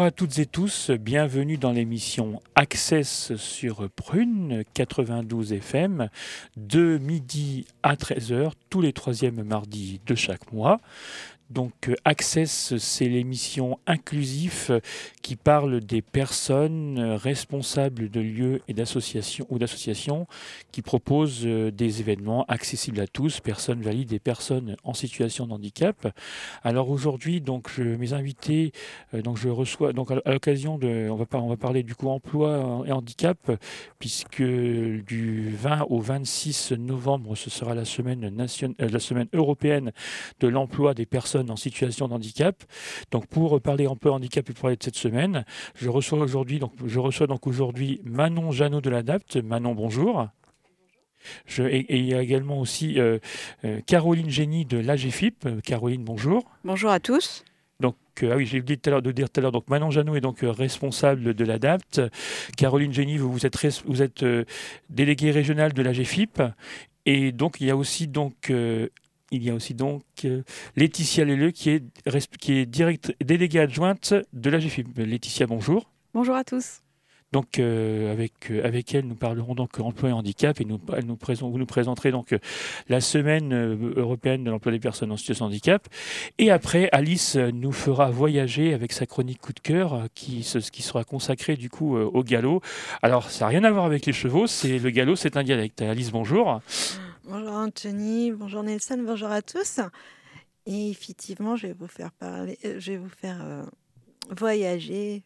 Bonjour à toutes et tous, bienvenue dans l'émission Access sur Prune 92 FM de midi à 13h tous les troisièmes mardis de chaque mois. Donc euh, Access, c'est l'émission inclusive qui parle des personnes responsables de lieux et d'associations ou d'associations qui proposent euh, des événements accessibles à tous, personnes valides et personnes en situation de handicap. Alors aujourd'hui, donc mes invités, euh, donc je reçois donc à l'occasion de, on va, on va parler du coup emploi et handicap puisque du 20 au 26 novembre, ce sera la semaine nationale, la semaine européenne de l'emploi des personnes en situation de handicap. Donc pour parler un peu handicap et pour parler de cette semaine, je reçois aujourd'hui donc je reçois donc aujourd'hui Manon Jeannot de l'Adapt. Manon, bonjour. Je, et, il y a également aussi euh, euh, Caroline Génie de l'AGFIP. Caroline, bonjour. Bonjour à tous. Donc, euh, ah oui, j'ai oublié tout à l'heure de dire tout à l'heure. Donc, Manon Jeannot est donc responsable de l'ADAPT. Caroline Génie, vous, vous êtes, vous êtes déléguée régionale de l'AGFIP. Et donc, il y a aussi donc il y a aussi donc euh, Laetitia Leleu qui est, qui est direct, déléguée adjointe de la GFIP. Laetitia, bonjour. Bonjour à tous. Donc euh, avec, euh, avec elle, nous parlerons donc emploi et handicap et nous, elle nous présente, vous nous présenterez donc la semaine européenne de l'emploi des personnes en situation de handicap. Et après, Alice nous fera voyager avec sa chronique coup de cœur qui, qui sera consacrée du coup au galop. Alors ça n'a rien à voir avec les chevaux, c'est le galop, c'est un dialecte. Alice, bonjour. Bonjour Anthony, bonjour Nelson, bonjour à tous. Et effectivement, je vais vous faire parler, euh, je vais vous faire euh, voyager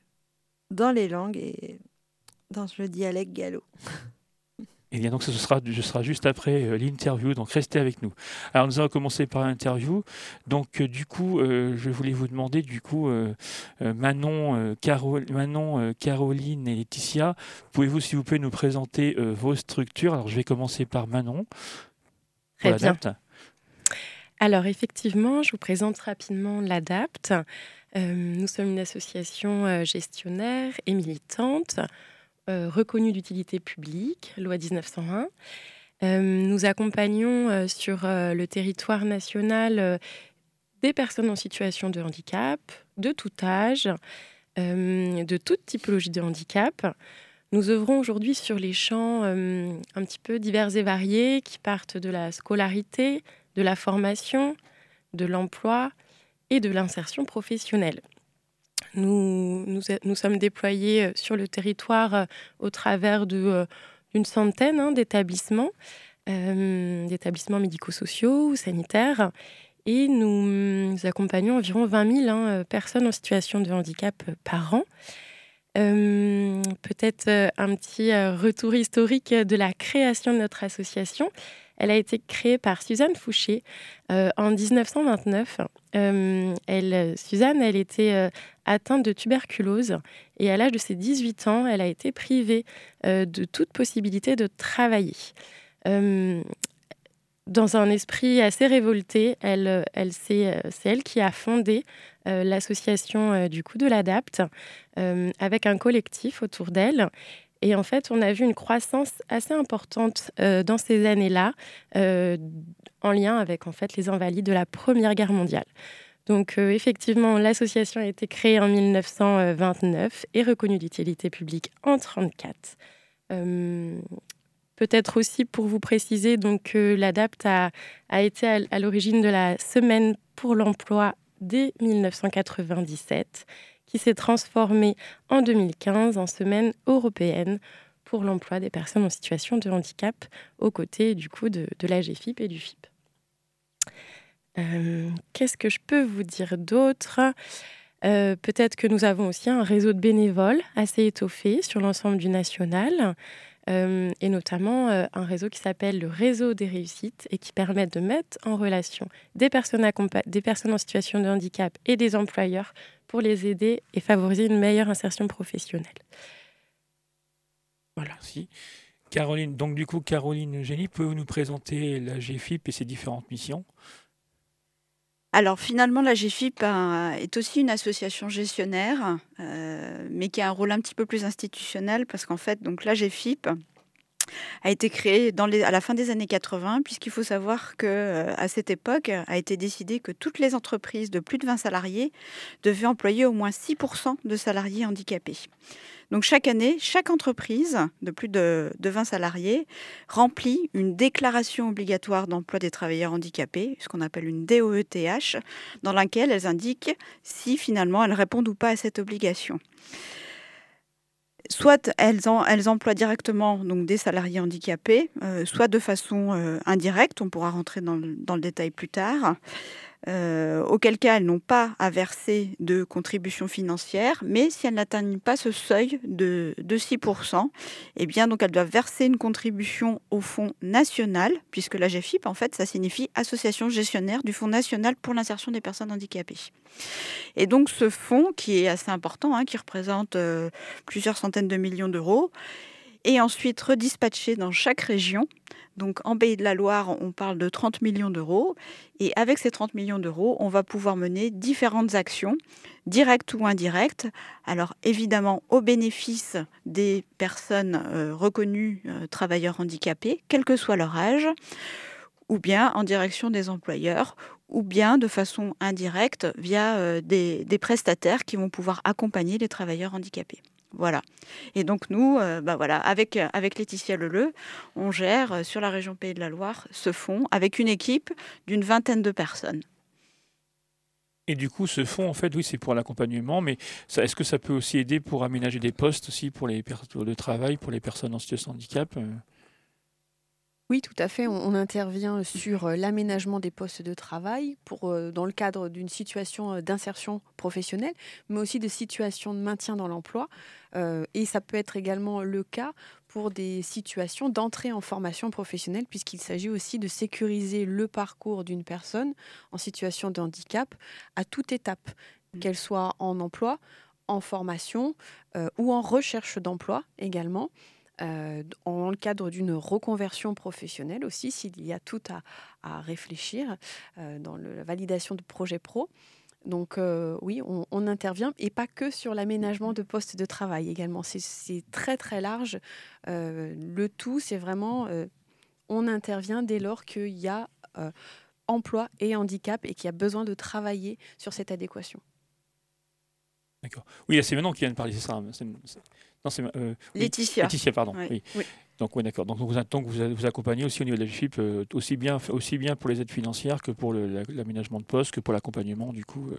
dans les langues et dans le dialecte gallo. Et bien donc ce sera, ce juste après euh, l'interview, donc restez avec nous. Alors nous allons commencer par l'interview. Donc du coup, je voulais vous demander du coup, Manon, Manon Caroline et Laetitia, pouvez-vous s'il vous plaît nous présenter vos structures? Alors je vais commencer par Manon. Très bien. Alors effectivement, je vous présente rapidement l'ADAPT. Euh, nous sommes une association euh, gestionnaire et militante euh, reconnue d'utilité publique, loi 1901. nous accompagnons sur le territoire national des personnes en situation de handicap, de tout âge, de toute typologie de handicap. Nous œuvrons aujourd'hui sur les champs euh, un petit peu divers et variés qui partent de la scolarité, de la formation, de l'emploi et de l'insertion professionnelle. Nous, sommes déployés euh, sur le territoire euh, au travers d'une centaine hein, d'établissements, d'établissements médico-sociaux ou sanitaires, et nous, accompagnons environ 20 000 hein, personnes en situation de handicap par an. Euh, peut-être euh, un petit euh, retour historique de la création de notre association. Elle a été créée par Suzanne Fouché en 1929. elle, Suzanne, elle était atteinte de tuberculose et à l'âge de ses 18 ans, elle a été privée de toute possibilité de travailler dans un esprit assez révolté, elle, elle, c'est, elle qui a fondé euh, l'association euh, du coup de l'ADAPT euh, avec un collectif autour d'elle. Et en fait, on a vu une croissance assez importante dans ces années-là, en lien avec en fait les invalides de la Première Guerre mondiale. Donc effectivement, l'association a été créée en 1929 et reconnue d'utilité publique en 1934. Peut-être aussi pour vous préciser donc l'ADAPT a, été à l'origine de la semaine pour l'emploi dès 1997, qui s'est transformée en 2015 en semaine européenne pour l'emploi des personnes en situation de handicap, aux côtés du coup de, la GFIP et du FIP. Euh, qu'est-ce que je peux vous dire d'autre? Euh, Peut-être que nous avons aussi un réseau de bénévoles assez étoffé sur l'ensemble du national. Euh, et notamment euh, un réseau qui s'appelle le réseau des réussites et qui permet de mettre en relation des personnes, des personnes en situation de handicap et des employeurs pour les aider et favoriser une meilleure insertion professionnelle. Voilà. Merci. Caroline, donc du coup, Caroline Génie, pouvez-vous nous présenter la GFIP et ses différentes missions? Alors finalement, la GFIP est aussi une association gestionnaire, euh, mais qui a un rôle un petit peu plus institutionnel parce qu'en fait, donc la GFIP, a été créé dans les, à la fin des années 80, puisqu'il faut savoir que euh, à cette époque a été décidé que toutes les entreprises de plus de 20 salariés devaient employer au moins 6% de salariés handicapés. Donc chaque année, chaque entreprise de plus de, 20 salariés remplit une déclaration obligatoire d'emploi des travailleurs handicapés, ce qu'on appelle une DOETH, dans laquelle elles indiquent si finalement elles répondent ou pas à cette obligation soit elles, emploient directement donc, des salariés handicapés, euh, soit de façon euh, indirecte, on pourra rentrer dans le détail plus tard. Euh, auquel cas elles n'ont pas à verser de contribution financière, mais si elles n'atteignent pas ce seuil de, 6%, eh bien donc elles doivent verser une contribution au Fonds national, puisque la GFIP en fait ça signifie Association gestionnaire du Fonds national pour l'insertion des personnes handicapées. Et donc ce fonds qui est assez important, hein, qui représente euh, plusieurs centaines de millions d'euros, est ensuite redispatché dans chaque région donc en Pays de la Loire, on parle de 30 millions d'euros. Et avec ces 30 millions d'euros, on va pouvoir mener différentes actions, directes ou indirectes. Alors évidemment au bénéfice des personnes euh, reconnues euh, travailleurs handicapés, quel que soit leur âge, ou bien en direction des employeurs, ou bien de façon indirecte via euh, des prestataires qui vont pouvoir accompagner les travailleurs handicapés. Voilà. Et donc nous, euh, bah voilà, avec, avec Laetitia Leleu, on gère euh, sur la région Pays de la Loire ce fonds avec une équipe d'une vingtaine de personnes. Et du coup, ce fonds, en fait, oui, c'est pour l'accompagnement, mais est-ce que ça peut aussi aider pour aménager des postes aussi pour les de travail, pour les personnes en situation de handicap euh? Oui, tout à fait. On, intervient sur euh, l'aménagement des postes de travail pour, euh, dans le cadre d'une situation euh, d'insertion professionnelle, mais aussi de situations de maintien dans l'emploi. et ça peut être également le cas pour des situations d'entrée en formation professionnelle, puisqu'il s'agit aussi de sécuriser le parcours d'une personne en situation de handicap à toute étape, mmh. qu'elle soit en emploi, en formation ou en recherche d'emploi également. Euh, dans le cadre d'une reconversion professionnelle aussi, s'il y a tout à, réfléchir euh, dans la validation de projets pro. Donc euh, oui, on, intervient et pas que sur l'aménagement de postes de travail également. C'est très très large. le tout, c'est vraiment, on intervient dès lors qu'il y a emploi et handicap et qu'il y a besoin de travailler sur cette adéquation. D'accord. Oui, c'est maintenant qu'il vient de parler, c'est ça. Non, c'est euh, Laetitia. Laetitia, pardon. Oui. Donc, oui, d'accord. Donc, vous, donc vous, vous accompagnez aussi au niveau de la GFIP, euh, aussi, bien, aussi bien pour les aides financières que pour l'aménagement de poste, que pour l'accompagnement, du coup. Euh.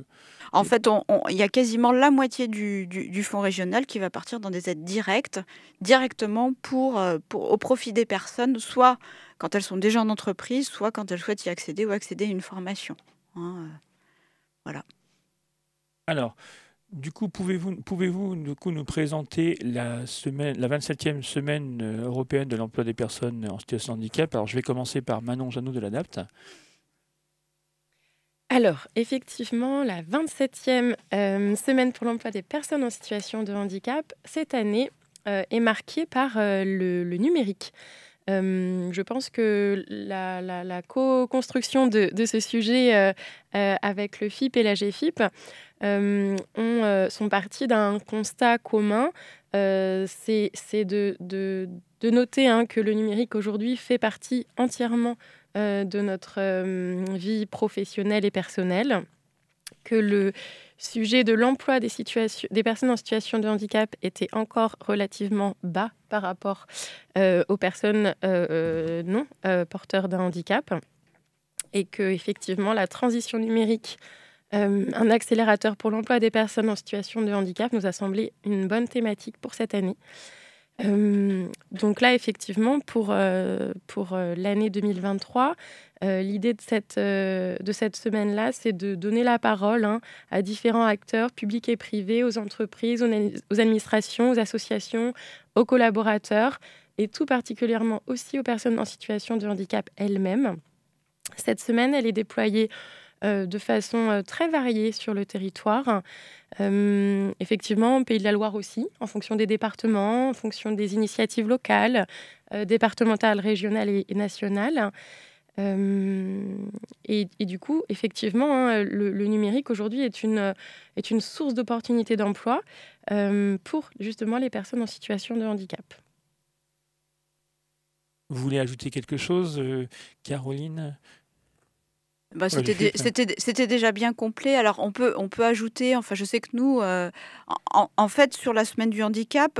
en fait, il y a quasiment la moitié du, du, fonds régional qui va partir dans des aides directes, directement pour, pour, au profit des personnes, soit quand elles sont déjà en entreprise, soit quand elles souhaitent y accéder ou accéder à une formation. Hein, voilà. Alors, du coup, pouvez-vous pouvez -vous, nous présenter la, semaine, la 27e semaine euh, européenne de l'emploi des personnes en situation de handicap? Alors, je vais commencer par Manon Janot de l'ADAPT. Alors, effectivement, la 27e euh, semaine pour l'emploi des personnes en situation de handicap, cette année, euh, est marquée par le, numérique. je pense que la, co-construction de, ce sujet avec le FIP et la GFIP euh, euh, sont partis d'un constat commun. Euh, c'est de, de, de, noter hein, que le numérique aujourd'hui fait partie entièrement de notre vie professionnelle et personnelle, que le sujet de l'emploi des personnes en situation de handicap était encore relativement bas par rapport aux personnes non porteurs d'un handicap et que effectivement la transition numérique euh, un accélérateur pour l'emploi des personnes en situation de handicap nous a semblé une bonne thématique pour cette année. Euh, donc là, effectivement, pour, euh, pour l'année 2023, l'idée de cette, de cette semaine-là, c'est de donner la parole hein, à différents acteurs, publics et privés, aux entreprises, aux, administrations, aux associations, aux collaborateurs, et tout particulièrement aussi aux personnes en situation de handicap elles-mêmes. Cette semaine, elle est déployée de façon euh, très variée sur le territoire. Euh, effectivement, Pays de la Loire aussi, en fonction des départements, en fonction des initiatives locales, départementales, régionales et, nationales. Et, du coup, effectivement, hein, le, numérique aujourd'hui est une, est une source d'opportunités d'emploi pour justement les personnes en situation de handicap. Vous voulez ajouter quelque chose, Caroline? Bah, c'était, déjà bien complet. Alors on peut, on peut ajouter, enfin je sais que nous, en, fait sur la semaine du handicap,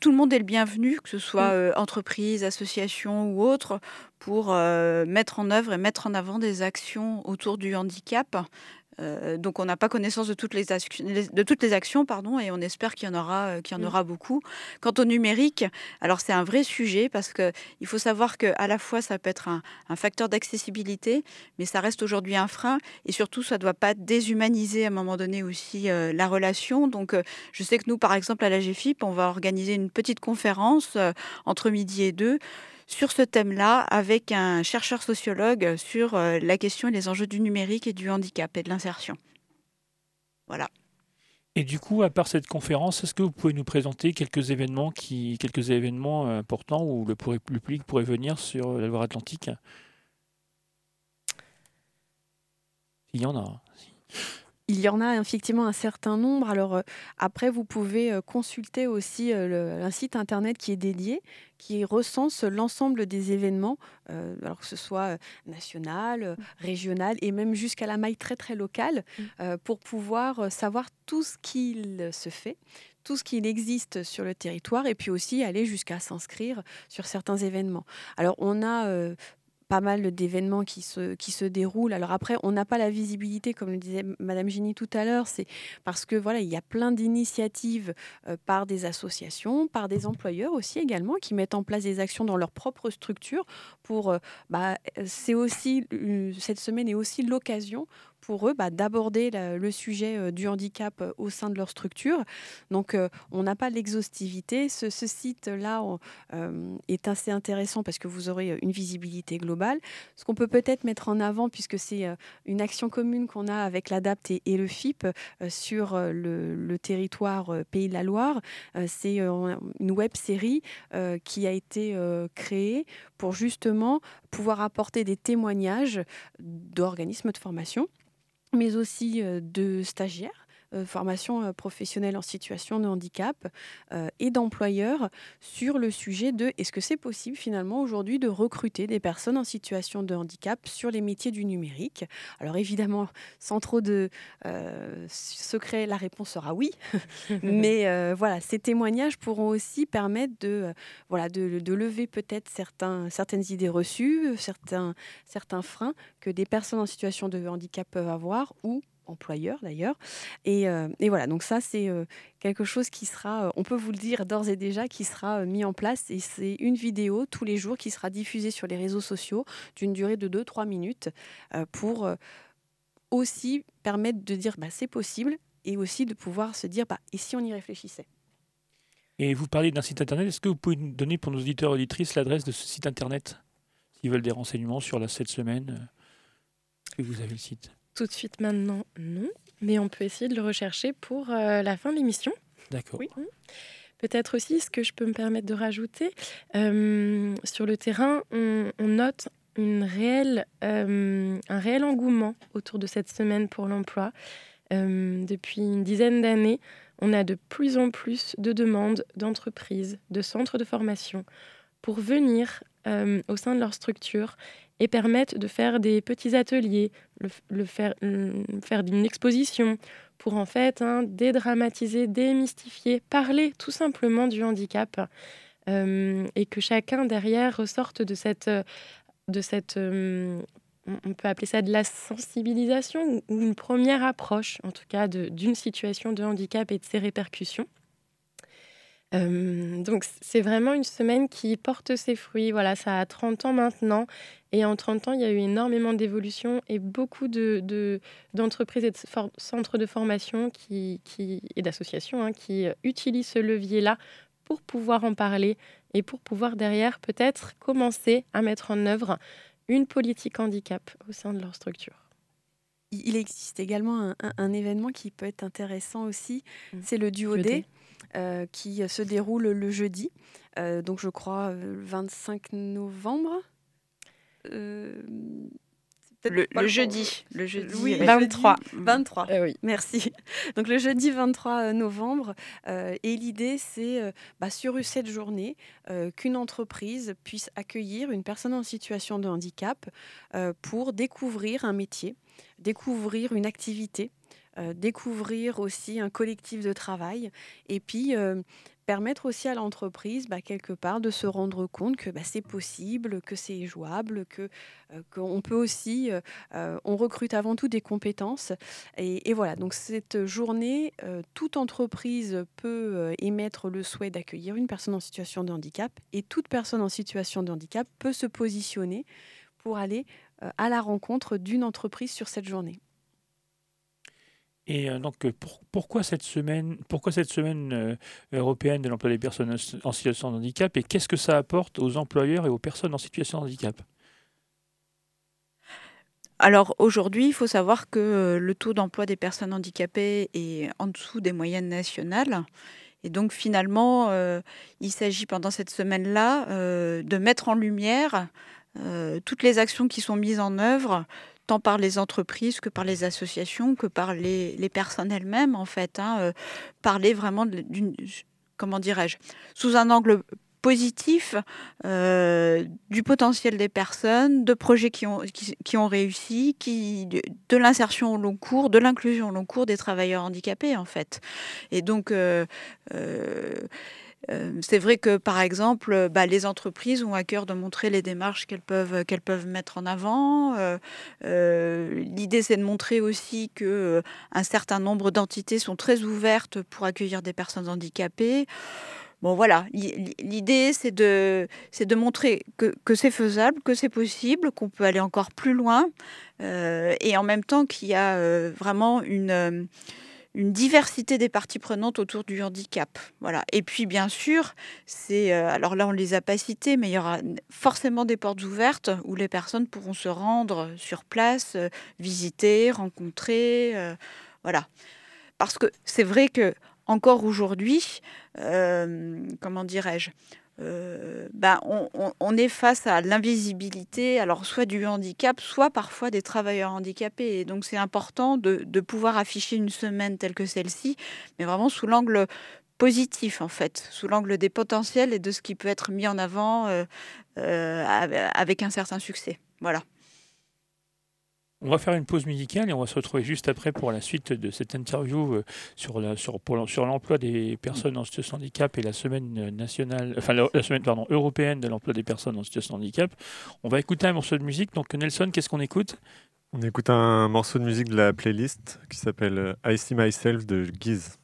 tout le monde est le bienvenu, que ce soit entreprise, association ou autre, pour mettre en œuvre et mettre en avant des actions autour du handicap. Euh, donc on n'a pas connaissance de toutes les, de toutes les actions pardon, et on espère qu'il y en aura, euh, qu'il y en mmh. aura beaucoup. Quant au numérique, alors c'est un vrai sujet parce qu'il faut savoir qu'à la fois ça peut être un, facteur d'accessibilité, mais ça reste aujourd'hui un frein et surtout ça ne doit pas déshumaniser à un moment donné aussi euh, la relation. Donc je sais que nous par exemple à la GFIP on va organiser une petite conférence entre midi et deux sur ce thème-là avec un chercheur sociologue sur euh, la question et les enjeux du numérique et du handicap et de l'insertion. Voilà. Et du coup, à part cette conférence, est-ce que vous pouvez nous présenter quelques événements, qui, quelques événements euh, importants où le public pourrait venir sur euh, la Loire-Atlantique? Il y en a. Il y en a effectivement un certain nombre. Alors après, vous pouvez consulter aussi un site internet qui est dédié, qui recense l'ensemble des événements, alors que ce soit national, mmh. régional et même jusqu'à la maille très très locale, mmh. pour pouvoir savoir tout ce qu'il se fait, tout ce qu'il existe sur le territoire et puis aussi aller jusqu'à s'inscrire sur certains événements. Alors on a pas mal d'événements qui se, qui se déroulent. Alors après, on n'a pas la visibilité, comme le disait Madame Gini tout à l'heure, c'est parce que voilà, il y a plein d'initiatives euh, par des associations, par des employeurs aussi également, qui mettent en place des actions dans leur propre structure pour, euh, bah, c'est aussi, euh, cette semaine est aussi l'occasion pour eux bah, d'aborder le sujet euh, du handicap euh, au sein de leur structure. Donc, euh, on n'a pas l'exhaustivité. Ce, site-là est assez intéressant parce que vous aurez une visibilité globale. Ce qu'on peut peut-être mettre en avant, puisque c'est une action commune qu'on a avec l'ADAPT et, le FIP sur le, territoire Pays de la Loire, c'est une web série qui a été créée pour justement pouvoir apporter des témoignages d'organismes de formation mais aussi de stagiaires. euh, formation euh, professionnelle en situation de handicap euh, et d'employeurs sur le sujet de est-ce que c'est possible finalement aujourd'hui de recruter des personnes en situation de handicap sur les métiers du numérique? Alors évidemment, sans trop de secret, la réponse sera oui. Mais voilà, ces témoignages pourront aussi permettre de, voilà, de, de lever peut-être certains, certaines idées reçues, certains, certains freins que des personnes en situation de handicap peuvent avoir ou employeur d'ailleurs. Et, euh, et, voilà, donc ça c'est euh, quelque chose qui sera, euh, on peut vous le dire d'ores et déjà, qui sera mis en place. Et c'est une vidéo tous les jours qui sera diffusée sur les réseaux sociaux d'une durée de 2-3 minutes pour aussi permettre de dire bah, c'est possible et aussi de pouvoir se dire bah, et si on y réfléchissait Et vous parlez d'un site internet, est-ce que vous pouvez nous donner pour nos auditeurs et auditrices l'adresse de ce site internet S'ils veulent des renseignements sur la cette semaine, que vous avez le site? Tout de suite maintenant, non. Mais on peut essayer de le rechercher pour euh, la fin de l'émission. D'accord. Oui. Peut-être aussi, ce que je peux me permettre de rajouter, euh, sur le terrain, on, note une réelle, euh, un réel engouement autour de cette semaine pour l'emploi. depuis une dizaine d'années, on a de plus en plus de demandes d'entreprises, de centres de formation pour venir au sein de leur structure et permettent de faire des petits ateliers, le, faire, faire une exposition pour en fait hein, dédramatiser, démystifier, parler tout simplement du handicap euh, et que chacun derrière ressorte de cette, de cette euh, on peut appeler ça de la sensibilisation ou une première approche en tout cas d'une situation de handicap et de ses répercussions. Euh, donc c'est vraiment une semaine qui porte ses fruits. Voilà, ça a 30 ans maintenant. Et en 30 ans, il y a eu énormément d'évolutions et beaucoup d'entreprises de, et de centres de formation qui, qui et d'associations hein, qui utilisent ce levier-là pour pouvoir en parler et pour pouvoir derrière peut-être commencer à mettre en œuvre une politique handicap au sein de leur structure. Il existe également un, événement qui peut être intéressant aussi, mmh. c'est le duo D. Euh, qui se déroule le jeudi, euh, donc je crois le 25 novembre. Euh, le, jeudi. Le jeudi. Oui, 23. 23. oui. Merci. Donc le jeudi 23 novembre. et l'idée, c'est bah, sur cette journée qu'une entreprise puisse accueillir une personne en situation de handicap pour découvrir un métier, découvrir une activité. Découvrir aussi un collectif de travail et puis permettre aussi à l'entreprise, bah, quelque part, de se rendre compte que bah, c'est possible, que c'est jouable, que euh, qu'on peut aussi, euh, euh, on recrute avant tout des compétences. Et, voilà, donc cette journée, toute entreprise peut émettre le souhait d'accueillir une personne en situation de handicap, et toute personne en situation de handicap peut se positionner pour aller à la rencontre d'une entreprise sur cette journée. Et euh, donc, euh, pourquoi cette semaine, pourquoi cette semaine euh, européenne de l'emploi des personnes en situation de handicap et qu'est-ce que ça apporte aux employeurs et aux personnes en situation de handicap? Alors aujourd'hui, il faut savoir que le taux d'emploi des personnes handicapées est en dessous des moyennes nationales. Et donc finalement, il s'agit pendant cette semaine-là de mettre en lumière toutes les actions qui sont mises en œuvre tant par les entreprises que par les associations, que par les, personnes elles-mêmes, en fait. Hein, euh, parler vraiment d'une, comment dirais-je, sous un angle positif euh, du potentiel des personnes, de projets qui ont, qui, ont réussi, qui, de, l'insertion au long cours, de l'inclusion au long cours des travailleurs handicapés, en fait. Et donc, euh, c'est vrai que, par exemple, bah, les entreprises ont à cœur de montrer les démarches qu'elles peuvent, peuvent mettre en avant. Euh, euh, l'idée, c'est de montrer aussi que un certain nombre d'entités sont très ouvertes pour accueillir des personnes handicapées. Bon, voilà, l'idée, c'est de, montrer que c'est faisable, que c'est possible, qu'on peut aller encore plus loin, et en même temps qu'il y a vraiment une une diversité des parties prenantes autour du handicap. Voilà. Et puis, bien sûr, c'est euh, alors là, on les a pas cités, mais il y aura forcément des portes ouvertes où les personnes pourront se rendre sur place, euh, visiter, rencontrer. Euh, voilà. Parce que c'est vrai que encore aujourd'hui, comment dirais-je, ben, on, est face à l'invisibilité, alors soit du handicap, soit parfois des travailleurs handicapés. Et donc c'est important de, pouvoir afficher une semaine telle que celle-ci, mais vraiment sous l'angle positif en fait, sous l'angle des potentiels et de ce qui peut être mis en avant euh, euh, avec un certain succès. Voilà. On va faire une pause musicale et on va se retrouver juste après pour la suite de cette interview euh, sur sur, l'emploi des personnes en situation de handicap et la semaine nationale, enfin la, semaine pardon, européenne de l'emploi des personnes en situation de handicap. On va écouter un morceau de musique. Donc Nelson, qu'est-ce qu'on écoute? On écoute un morceau de musique de la playlist qui s'appelle euh, I See Myself de Giz.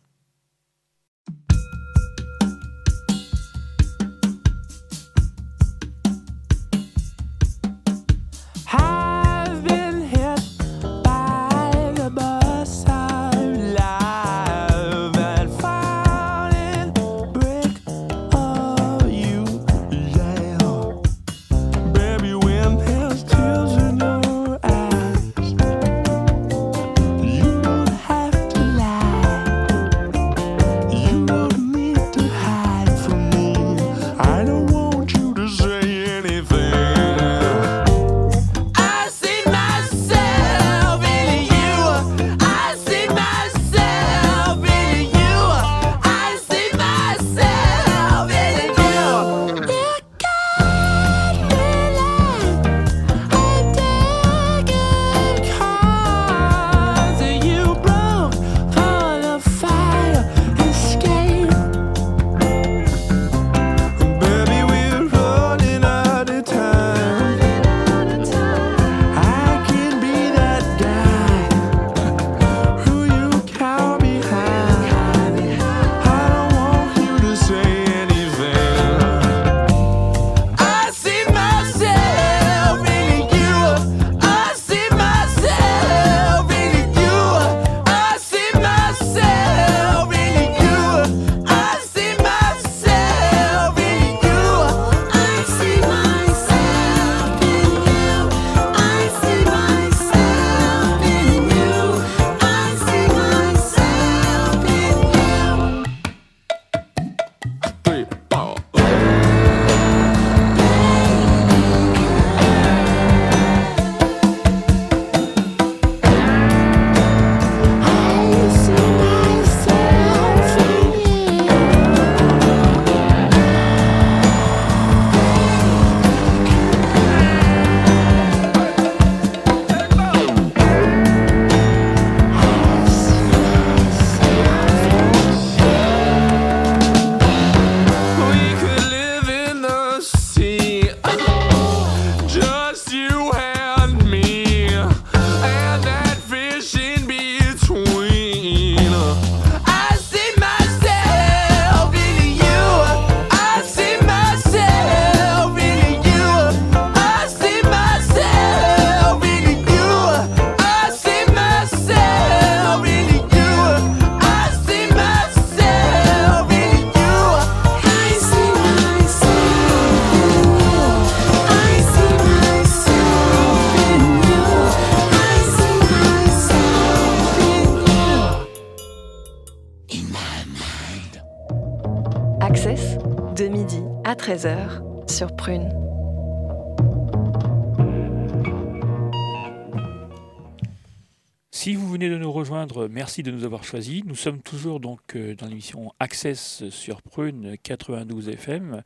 Merci de nous avoir choisis. Nous sommes toujours donc euh, dans l'émission Access sur Prune 92 FM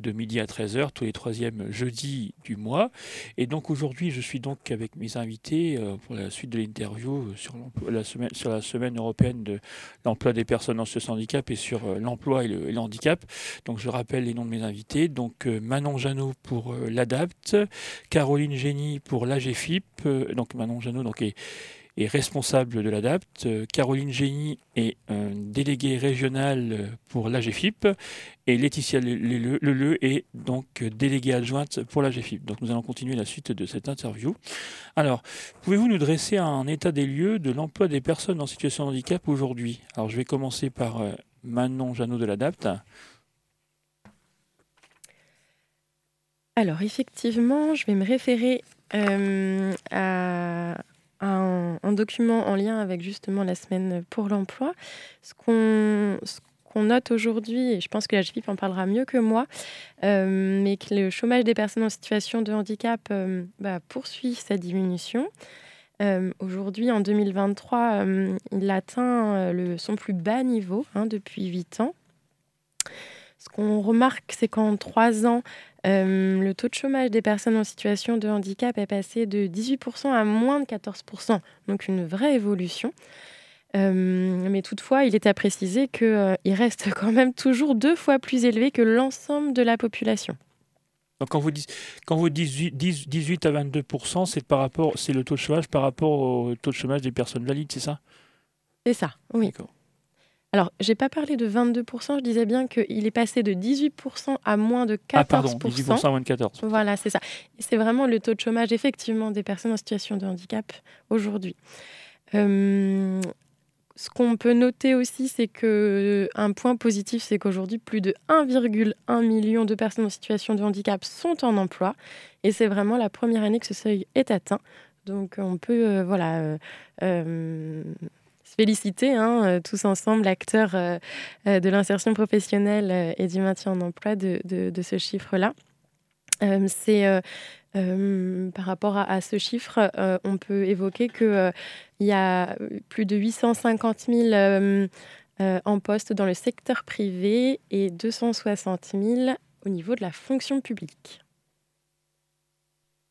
de midi à 13h tous les troisièmes jeudis du mois. Et donc aujourd'hui, je suis donc avec mes invités euh, pour la suite de l'interview sur la semaine, européenne de l'emploi des personnes en situation handicap et sur euh, l'emploi et, le, handicap. Donc je rappelle les noms de mes invités. Donc Manon Janot pour l'ADAPT, Caroline Génie pour l'AGFIP. donc Manon Janot donc est est responsable de l'ADAPT. Euh, Caroline Génie est déléguée régionale pour l'AGFIP et Laetitia Leleu est donc déléguée adjointe pour l'AGFIP. Donc nous allons continuer la suite de cette interview. Alors, pouvez-vous nous dresser un état des lieux de l'emploi des personnes en situation de handicap aujourd'hui? Alors je vais commencer par euh, Manon Janot de l'ADAPT. Alors effectivement, je vais me référer euh, à un, document en lien avec justement la semaine pour l'emploi. Ce qu'on note aujourd'hui, et je pense que la GFIP en parlera mieux que moi, euh, mais que le chômage des personnes en situation de handicap euh, bah, poursuit sa diminution. Euh, aujourd'hui, en 2023, il atteint le, son plus bas niveau hein, depuis 8 ans. Ce qu'on remarque, c'est qu'en 3 ans, euh, le taux de chômage des personnes en situation de handicap est passé de 18% à moins de 14%, donc une vraie évolution. Euh, mais toutefois, il est à préciser qu'il euh, reste quand même toujours deux fois plus élevé que l'ensemble de la population. Donc quand vous dites, quand vous 18, 18 à 22 c'est par rapport, c'est le taux de chômage par rapport au taux de chômage des personnes valides, c'est ça? C'est ça, oui. Alors, j'ai pas parlé de 22%, je disais bien qu'il est passé de 18% à moins de 14%. Ah pardon, 18% à moins de 14%. Voilà, c'est ça. C'est vraiment le taux de chômage, effectivement, des personnes en situation de handicap aujourd'hui. Euh, ce qu'on peut noter aussi, c'est que un point positif, c'est qu'aujourd'hui, plus de 1,1 million de personnes en situation de handicap sont en emploi. Et c'est vraiment la première année que ce seuil est atteint. Donc, on peut euh, voilà, euh, féliciter hein, euh, tous ensemble, acteurs euh, euh, de l'insertion professionnelle et du maintien en emploi, de, ce chiffre-là. c'est par rapport à, ce chiffre, on peut évoquer qu'il il y a plus de 850 000 en poste dans le secteur privé et 260 000 au niveau de la fonction publique.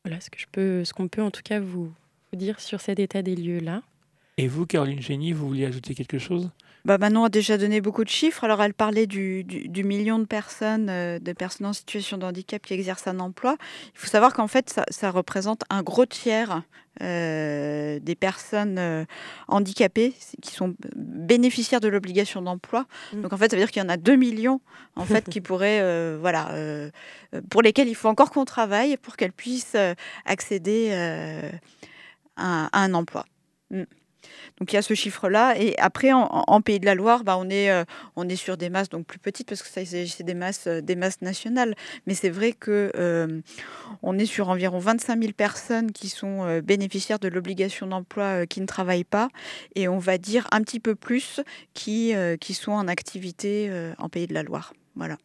Voilà ce qu'on peut en tout cas vous, dire sur cet état des lieux là. Et vous, Caroline Génie, vous vouliez ajouter quelque chose? Bah Manon a déjà donné beaucoup de chiffres. Alors, elle parlait du, million de personnes, euh, de personnes en situation de handicap qui exercent un emploi. Il faut savoir qu'en fait, ça, représente un gros tiers euh, des personnes euh, handicapées qui sont bénéficiaires de l'obligation d'emploi. Mmh. Donc, en fait, ça veut dire qu'il y en a 2 millions en fait, qui pourraient, voilà, pour lesquels il faut encore qu'on travaille pour qu'elles puissent accéder à, un emploi. Mmh. Donc il y a ce chiffre-là. Et après, en, Pays de la Loire, bah, on, est, euh, on est sur des masses donc plus petites parce que ça c'est des masses, euh, des masses nationales. Mais c'est vrai que euh, on est sur environ 25 000 personnes qui sont bénéficiaires de l'obligation d'emploi qui ne travaillent pas. Et on va dire un petit peu plus qui, qui sont en activité en Pays de la Loire. Voilà.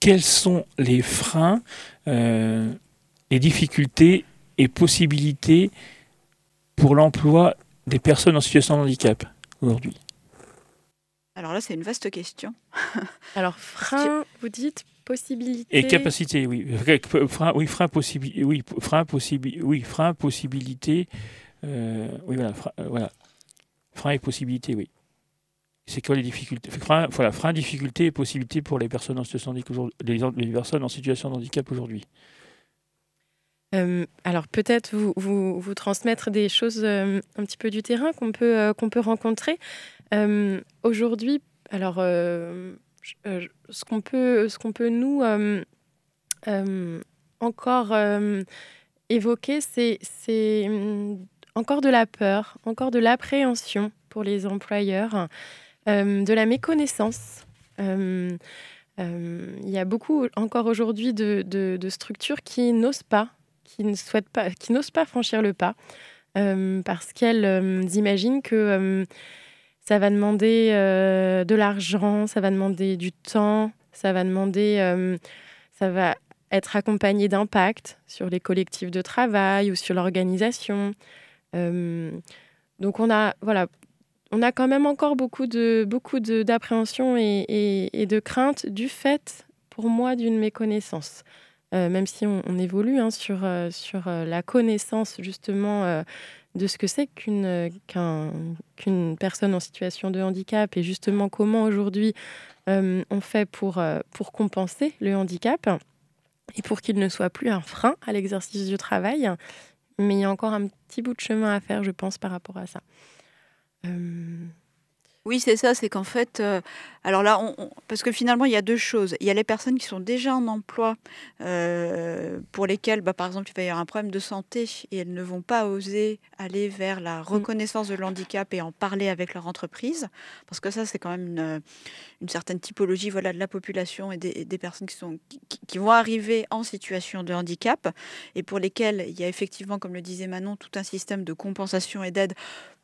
Quels sont les freins, les difficultés et possibilités pour l'emploi des personnes en situation de handicap aujourd'hui Alors là, c'est une vaste question. Alors, frein, vous dites possibilité. Et capacité, oui. Frein, oui, frein, possibilité. Oui, frein, possibilité. Oui, frein, possibilité. Euh, oui, voilà, frein, euh, voilà. Frein et possibilité, oui. C'est quoi les difficultés? Frein, Voilà, frein, difficulté et possibilité pour les personnes en situation de handicap, les personnes en situation de handicap aujourd'hui. Euh, alors peut-être vous, transmettre des choses euh, un petit peu du terrain qu'on peut, euh, qu'on peut rencontrer. Aujourd'hui, alors ce qu'on peut, ce qu'on peut nous encore évoquer, c'est, c'est encore de la peur, encore de l'appréhension pour les employeurs, de la méconnaissance. il y a beaucoup encore aujourd'hui de structures qui n'osent pas qui ne souhaitent pas, qui n'osent pas franchir le pas euh, parce qu'elles euh, imaginent que euh, ça va demander de l'argent, ça va demander du temps, Ça va demander, ça va être accompagné d'impact sur les collectifs de travail ou sur l'organisation. donc on a, voilà, on a quand même encore beaucoup de beaucoup d'appréhension et, de crainte du fait, pour moi, d'une méconnaissance. Euh, même si on, évolue hein, sur, euh, sur euh, la connaissance justement de ce que c'est qu'une qu'une personne en situation de handicap et justement comment aujourd'hui on fait pour, pour compenser le handicap et pour qu'il ne soit plus un frein à l'exercice du travail. Mais il y a encore un petit bout de chemin à faire, je pense, par rapport à ça. Oui, c'est ça, c'est qu'en fait, euh, alors là, parce que finalement, il y a deux choses. Il y a les personnes qui sont déjà en emploi, euh, pour lesquelles, bah, par exemple, il va y avoir un problème de santé et elles ne vont pas oser aller vers la mmh. reconnaissance de l'handicap et en parler avec leur entreprise, parce que ça, c'est quand même une, une, certaine typologie voilà, de la population et des, des personnes qui, sont, qui, qui, vont arriver en situation de handicap et pour lesquelles il y a effectivement, comme le disait Manon, tout un système de compensation et d'aide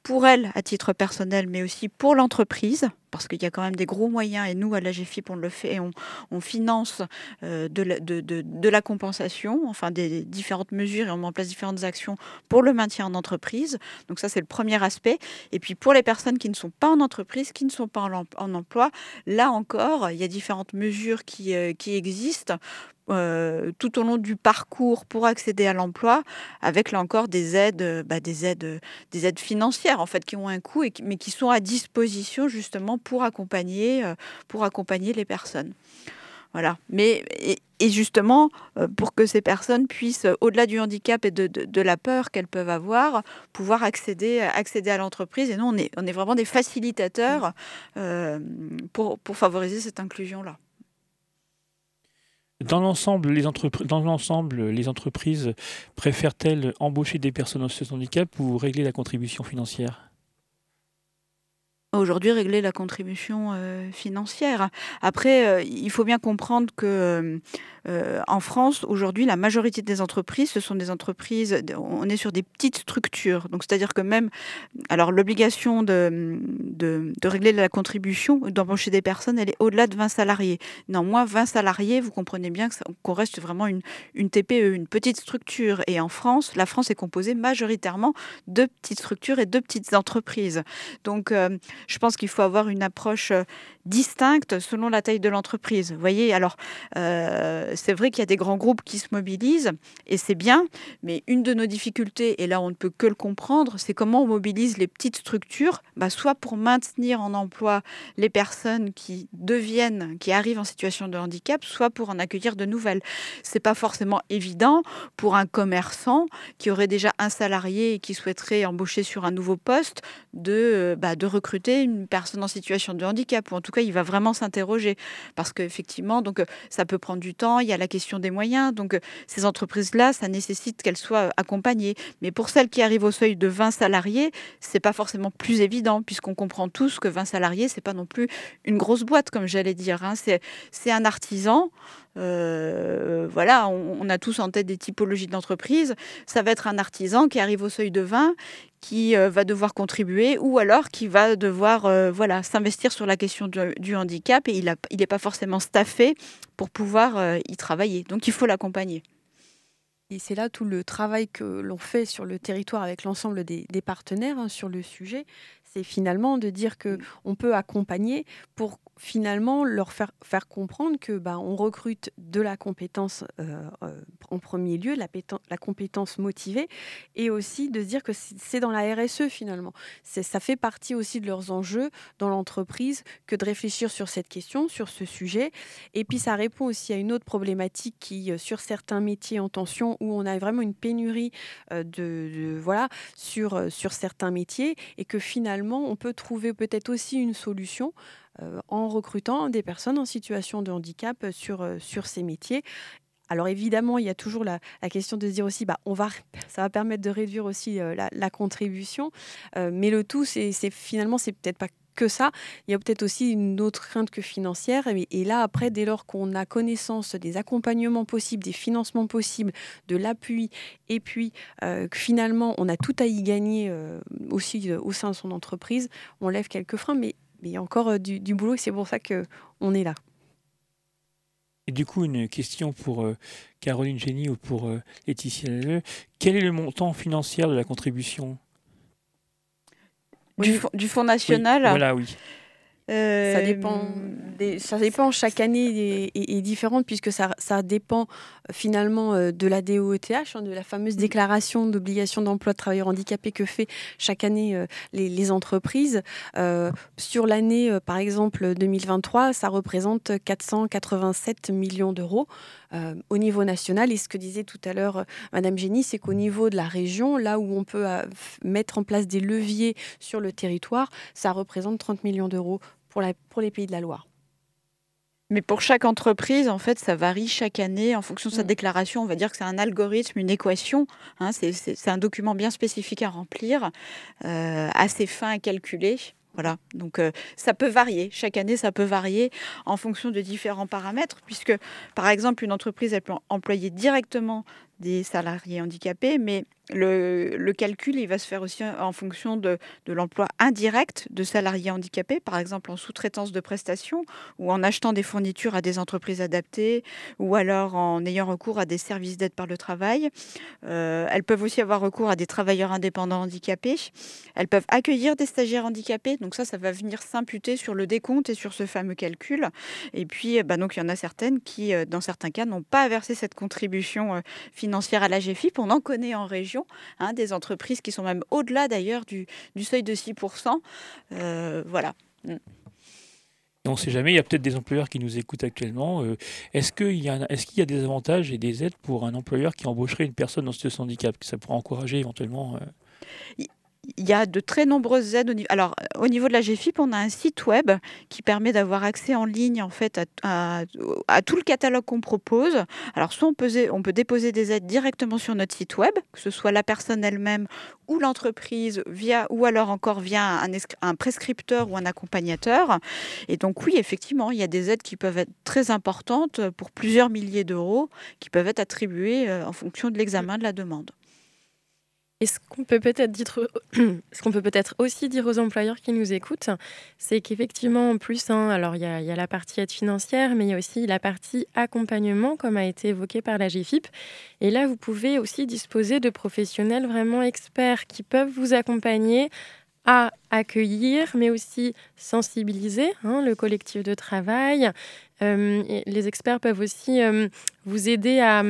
pour elle à titre personnel, mais aussi pour l'entreprise, parce qu'il y a quand même des gros moyens, et nous, à la GFIP, on le fait, et on, finance euh, de, la, compensation, enfin des différentes mesures, et on met en place différentes actions pour le maintien en entreprise. Donc ça, c'est le premier aspect. Et puis pour les personnes qui ne sont pas en entreprise, qui ne sont pas en, emploi, là encore, il y a différentes mesures qui, euh, qui existent euh, tout au long du parcours pour accéder à l'emploi, avec là encore des aides, euh, bah, des aides, des aides financières en fait qui ont un coût, et mais qui sont à disposition justement pour accompagner, euh, pour accompagner les personnes. Voilà. Mais et, justement pour que ces personnes puissent, au-delà du handicap et de, de, la peur qu'elles peuvent avoir, pouvoir accéder, accéder à l'entreprise. Et nous, on est, on est vraiment des facilitateurs pour, pour favoriser cette inclusion-là. Dans l'ensemble, les, dans les entreprises préfèrent-elles embaucher des personnes en situation de handicap ou régler la contribution financière? Aujourd'hui, régler la contribution euh, financière. Après, euh, il faut bien comprendre que euh, euh, en France, aujourd'hui, la majorité des entreprises, ce sont des entreprises, on est sur des petites structures. Donc, c'est-à-dire que même, alors l'obligation de, de, régler la contribution, d'embaucher des personnes, elle est au-delà de 20 salariés. Néanmoins, 20 salariés, vous comprenez bien qu'on reste vraiment une, une TPE, une petite structure. Et en France, la France est composée majoritairement de petites structures et de petites entreprises. Donc, euh, je pense qu'il faut avoir une approche euh, distincte selon la taille de l'entreprise. Vous voyez, alors euh, c'est vrai qu'il y a des grands groupes qui se mobilisent et c'est bien, mais une de nos difficultés, et là on ne peut que le comprendre, c'est comment on mobilise les petites structures, bah, soit pour maintenir en emploi les personnes qui deviennent, qui arrivent en situation de handicap, soit pour en accueillir de nouvelles. C'est pas forcément évident pour un commerçant qui aurait déjà un salarié et qui souhaiterait embaucher sur un nouveau poste de, bah, recruter une personne en situation de handicap ou en tout il va vraiment s'interroger parce qu'effectivement, donc ça peut prendre du temps. Il y a la question des moyens. Donc, ces entreprises-là, ça nécessite qu'elles soient accompagnées. Mais pour celles qui arrivent au seuil de 20 salariés, c'est pas forcément plus évident puisqu'on comprend tous que 20 salariés, c'est pas non plus une grosse boîte, comme j'allais dire. Hein. C'est un artisan. Euh, voilà, on, a tous en tête des typologies d'entreprise. Ça va être un artisan qui arrive au seuil de 20, qui euh, va devoir contribuer ou alors qui va devoir euh, voilà, s'investir sur la question du, handicap et il n'est il pas forcément staffé pour pouvoir y travailler. Donc il faut l'accompagner. Et c'est là tout le travail que l'on fait sur le territoire avec l'ensemble des, partenaires hein, sur le sujet, c'est finalement de dire que on peut accompagner pour finalement leur faire, comprendre que bah, on recrute de la compétence euh, euh, en premier lieu, la, compétence motivée, et aussi de dire que c'est dans la RSE finalement. Ça fait partie aussi de leurs enjeux dans l'entreprise que de réfléchir sur cette question, sur ce sujet. Et puis ça répond aussi à une autre problématique qui, euh, sur certains métiers en tension, où on a vraiment une pénurie de, voilà sur, sur certains métiers, et que finalement on peut trouver peut-être aussi une solution en recrutant des personnes en situation de handicap sur, euh, sur ces métiers. Alors évidemment, il y a toujours la, question de se dire aussi, bah, on va, ça va permettre de réduire aussi euh, la, contribution, mais le tout, c'est finalement, c'est peut-être pas que ça. Il y a peut-être aussi une autre crainte que financière. Et, là, après, dès lors qu'on a connaissance des accompagnements possibles, des financements possibles, de l'appui, et puis que finalement, on a tout à y gagner aussi au sein de son entreprise, on lève quelques freins. Mais mais il y a encore euh, du, boulot et c'est pour ça qu'on est là. Et du coup, une question pour Caroline Génie ou pour Laetitia Lalleux. Quel est le montant financier de la contribution? Du, du, Fonds national? Voilà, oui. Ça dépend. Des, ça dépend. Chaque année est, différente puisque ça, ça, dépend euh, finalement euh, de la DOETH, hein, de la fameuse mm. déclaration d'obligation d'emploi de travailleurs handicapés que fait chaque année euh, les, entreprises. sur l'année, par exemple 2023, ça représente 487 millions d'euros. au niveau national. Et ce que disait tout à l'heure Madame Génie, c'est qu'au niveau de la région, là où on peut mettre en place des leviers sur le territoire, ça représente 30 millions d'euros pour, les pays de la Loire. Mais pour chaque entreprise, en fait, ça varie chaque année en fonction de sa mm. déclaration. On va dire que c'est un algorithme, une équation. Hein, c'est un document bien spécifique à remplir, euh, assez fin à calculer. Voilà, donc euh, ça peut varier. Chaque année, ça peut varier en fonction de différents paramètres, puisque par exemple, une entreprise, elle peut employer directement des salariés handicapés, mais le, calcul, il va se faire aussi en fonction de, l'emploi indirect de salariés handicapés, par exemple en sous-traitance de prestations ou en achetant des fournitures à des entreprises adaptées ou alors en ayant recours à des services d'aide par le travail. Euh, elles peuvent aussi avoir recours à des travailleurs indépendants handicapés. Elles peuvent accueillir des stagiaires handicapés. Donc ça, ça va venir s'imputer sur le décompte et sur ce fameux calcul. Et puis, bah, donc il y en a certaines qui, euh, dans certains cas, n'ont pas versé cette contribution euh, financière à la GFIP. On en connaît en région Hein, des entreprises qui sont même au-delà d'ailleurs du, seuil de 6%. Euh, voilà. On ne sait jamais, il y a peut-être des employeurs qui nous écoutent actuellement. Euh, est-ce qu'il y, est y, a des avantages et des aides pour un employeur qui embaucherait une personne dans ce handicap que Ça pourrait encourager éventuellement euh? Il y a de très nombreuses aides. Au niveau, alors, au niveau de la GFIP, on a un site web qui permet d'avoir accès en ligne en fait à, tout le catalogue qu'on propose. Alors, soit on peut, on peut déposer des aides directement sur notre site web, que ce soit la personne elle-même ou l'entreprise, via ou alors encore via un, un, prescripteur ou un accompagnateur. Et donc, oui, effectivement, il y a des aides qui peuvent être très importantes pour plusieurs milliers d'euros qui peuvent être attribuées euh, en fonction de l'examen de la demande. Et ce qu'on peut peut-être dire, ce qu'on peut peut-être aussi dire aux employeurs qui nous écoutent, c'est qu'effectivement, en plus, hein, alors il y, a, la partie aide financière, mais il y a aussi la partie accompagnement, comme a été évoqué par la GFIP. Et là, vous pouvez aussi disposer de professionnels vraiment experts qui peuvent vous accompagner à accueillir, mais aussi sensibiliser hein, le collectif de travail. Euh, les experts peuvent aussi euh, vous aider à,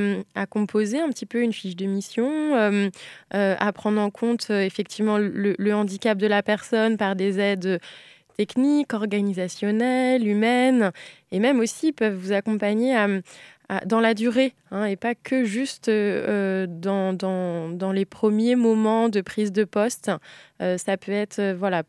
composer un petit peu une fiche de mission, euh, à prendre en compte effectivement le, handicap de la personne par des aides techniques, organisationnelles, humaines, et même aussi peuvent vous accompagner dans la durée hein, et pas que juste dans, les premiers moments de prise de poste. Ça peut être voilà,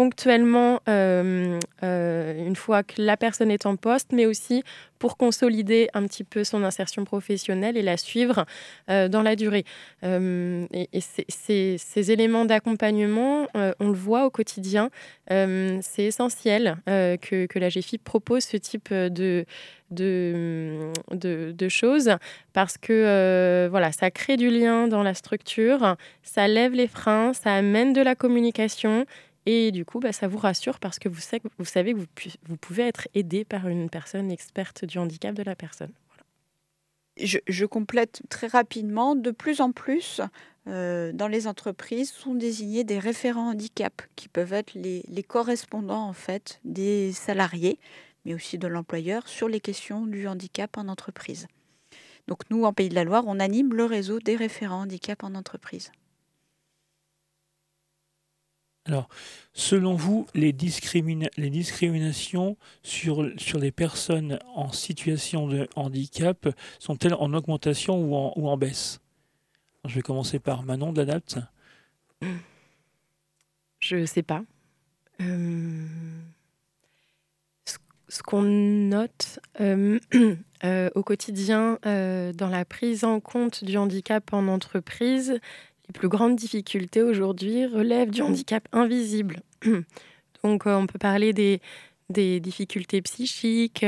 ponctuellement une fois que la personne est en poste, mais aussi pour consolider un petit peu son insertion professionnelle et la suivre dans la durée. et, ces, éléments d'accompagnement, on le voit au quotidien, c'est essentiel que, que, la GFIP propose ce type de de, de, choses parce que euh, voilà, ça crée du lien dans la structure, ça lève les freins, ça amène de la communication et du coup, bah, ça vous rassure parce que vous, savez, que vous, vous, pouvez être aidé par une personne experte du handicap de la personne. Je, complète très rapidement. De plus en plus, euh, dans les entreprises, sont désignés des référents handicap qui peuvent être les, les correspondants en fait des salariés mais aussi de l'employeur, sur les questions du handicap en entreprise. Donc nous, en Pays de la Loire, on anime le réseau des référents handicap en entreprise. Alors, selon vous, les, discriminations sur, sur, les personnes en situation de handicap sont-elles en augmentation ou en, ou en baisse? Je vais commencer par Manon de l'ADAPT. Je ne sais pas. Euh ce qu'on note euh, euh, au quotidien dans la prise en compte du handicap en entreprise, les plus grandes difficultés aujourd'hui relèvent du handicap invisible. Donc on peut parler des, difficultés psychiques,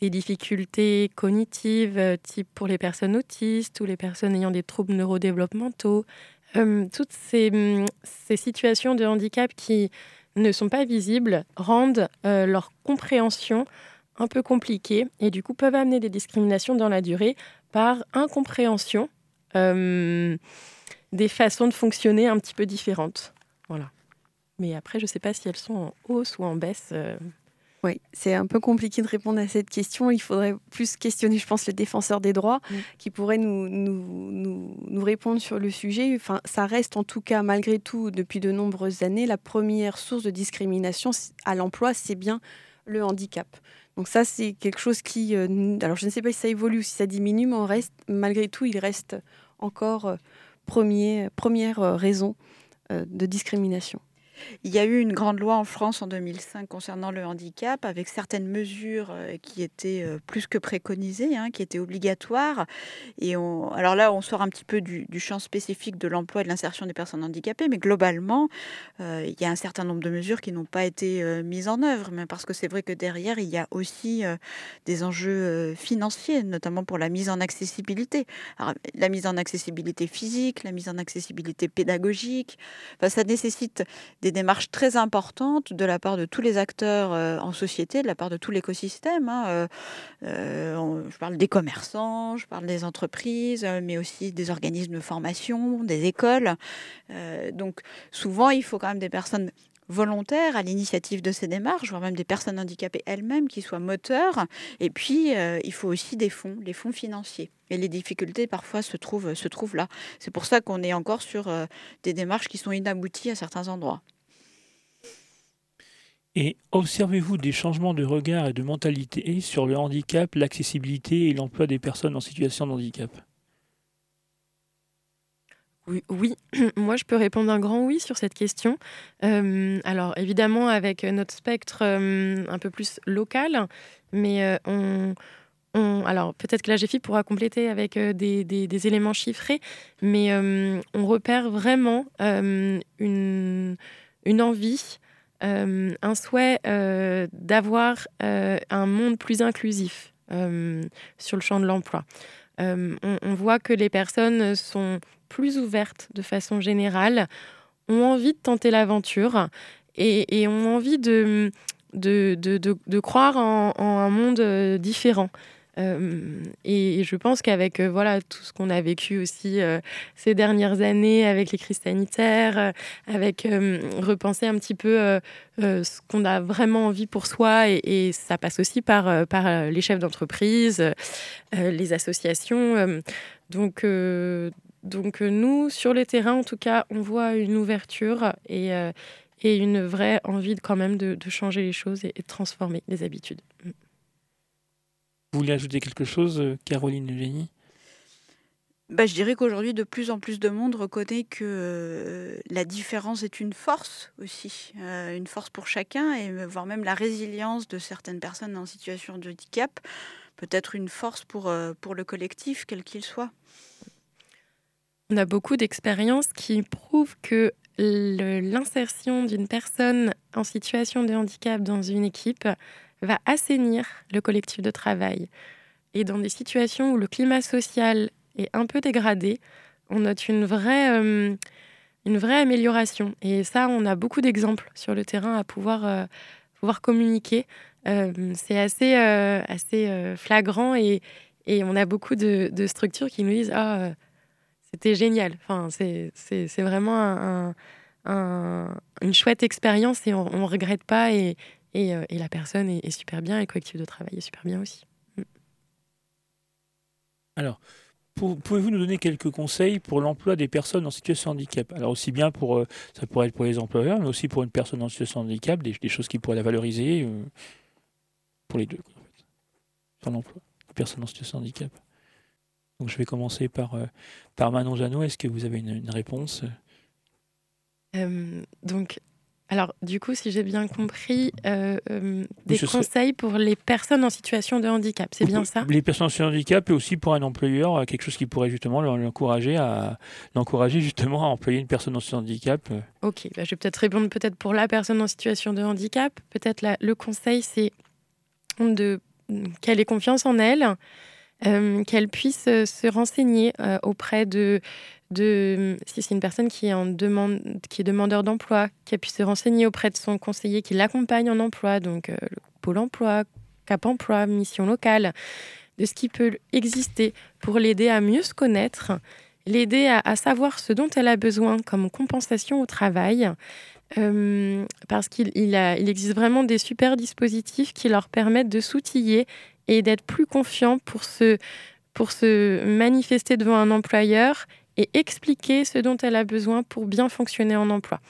des difficultés cognitives, type pour les personnes autistes ou les personnes ayant des troubles neurodéveloppementaux. toutes ces, ces situations de handicap qui ne sont pas visibles rendent euh, leur compréhension un peu compliquées et du coup peuvent amener des discriminations dans la durée par incompréhension des façons de fonctionner un petit peu différentes. Voilà. Mais après, je ne sais pas si elles sont en hausse ou en baisse. Oui, c'est un peu compliqué de répondre à cette question. Il faudrait plus questionner, je pense, les défenseurs des droits mm. qui pourraient nous, nous, nous, répondre sur le sujet. Enfin, ça reste en tout cas, malgré tout, depuis de nombreuses années, la première source de discrimination à l'emploi, c'est bien le handicap. Donc ça, c'est quelque chose qui... Euh, alors, je ne sais pas si ça évolue ou si ça diminue, mais reste, malgré tout, il reste encore euh, premier, première euh, raison de discrimination. Il y a eu une grande loi en France en 2005 concernant le handicap, avec certaines mesures euh, qui étaient euh, plus que préconisées, hein, qui étaient obligatoires. Et alors là, on sort un petit peu du, champ spécifique de l'emploi et de l'insertion des personnes handicapées, mais globalement, euh, il y a un certain nombre de mesures qui n'ont pas été mises en œuvre, mais parce que c'est vrai que derrière, il y a aussi des enjeux financiers, notamment pour la mise en accessibilité. la mise en accessibilité physique, la mise en accessibilité pédagogique, ça nécessite des démarches très importantes de la part de tous les acteurs euh, en société, de la part de tout l'écosystème. Hein, euh, euh, je parle des commerçants, je parle des entreprises, mais aussi des organismes de formation, des écoles. donc souvent, il faut quand même des personnes volontaires à l'initiative de ces démarches, voire même des personnes handicapées elles-mêmes qui soient moteurs. Et puis, il faut aussi des fonds, les fonds financiers. Et les difficultés parfois se trouvent, se trouvent là. C'est pour ça qu'on est encore sur des démarches qui sont inabouties à certains endroits. Et observez-vous des changements de regard et de mentalité sur le handicap, l'accessibilité et l'emploi des personnes en situation de handicap? Oui, oui, moi je peux répondre un grand oui sur cette question. Euh, alors évidemment avec notre spectre euh, un peu plus local, mais euh, on, alors peut-être que la GFI pourra compléter avec des, éléments chiffrés, mais on repère vraiment une, envie un souhait euh, d'avoir euh, un monde plus inclusif sur le champ de l'emploi. On, voit que les personnes sont plus ouvertes de façon générale, ont envie de tenter l'aventure et, ont envie de, de, croire en, un monde différent. Euh, et, je pense qu'avec euh, voilà tout ce qu'on a vécu aussi euh, ces dernières années avec les crises sanitaires, avec repenser un petit peu ce qu'on a vraiment envie pour soi, et, ça passe aussi par, par les chefs d'entreprise, les associations. donc donc nous, sur le terrain, en tout cas, on voit une ouverture et, et une vraie envie quand même de, changer les choses et, et de transformer les habitudes. Vous voulez ajouter quelque chose, euh, Caroline Eugénie? Bah, je dirais qu'aujourd'hui, de plus en plus de monde reconnaît que euh, la différence est une force aussi, euh, une force pour chacun, et voire même la résilience de certaines personnes en situation de handicap peut être une force pour, pour le collectif, quel qu'il soit. On a beaucoup d'expériences qui prouvent que l'insertion d'une personne en situation de handicap dans une équipe va assainir le collectif de travail. Et dans des situations où le climat social est un peu dégradé, on note une vraie, euh, une vraie amélioration. Et ça, on a beaucoup d'exemples sur le terrain à pouvoir, euh, pouvoir communiquer. Euh, c'est assez, assez flagrant et, et, on a beaucoup de, structures qui nous disent Ah, c'était génial. Enfin, c'est vraiment un, une chouette expérience et on ne regrette pas. Euh, et, la personne est, super bien et le collectif de travail est super bien aussi. Mm. Alors, pouvez-vous nous donner quelques conseils pour l'emploi des personnes en situation de handicap? Alors aussi bien pour, euh, ça pourrait être pour les employeurs, mais aussi pour une personne en situation de handicap, des, choses qui pourraient la valoriser euh, pour les deux, en fait, sur l'emploi des personnes en situation de handicap. Donc je vais commencer par, par Manon Janot. Est-ce que vous avez une, une réponse? Donc alors, du coup, si j'ai bien compris, euh, euh, des conseils pour les personnes en situation de handicap, c'est bien ça? Les personnes en situation de handicap et aussi pour un employeur, euh, quelque chose qui pourrait justement l'encourager à l'encourager justement à employer une personne en situation de handicap. Ok, bah, je vais peut-être répondre peut-être pour la personne en situation de handicap. Peut-être le conseil, c'est de qu'elle ait confiance en elle, qu'elle puisse se renseigner auprès de de si c'est une personne qui est qui demandeur d'emploi, qu'elle puisse se renseigner auprès de son conseiller qui l'accompagne en emploi, donc euh, le pôle emploi, Cap Emploi, Mission Locale, de ce qui peut exister pour l'aider à mieux se connaître, l'aider à, savoir ce dont elle a besoin comme compensation au travail. Euh, parce qu'il il existe vraiment des super dispositifs qui leur permettent de s'outiller et d'être plus confiants pour se manifester devant un employeur et expliquer ce dont elle a besoin pour bien fonctionner en emploi.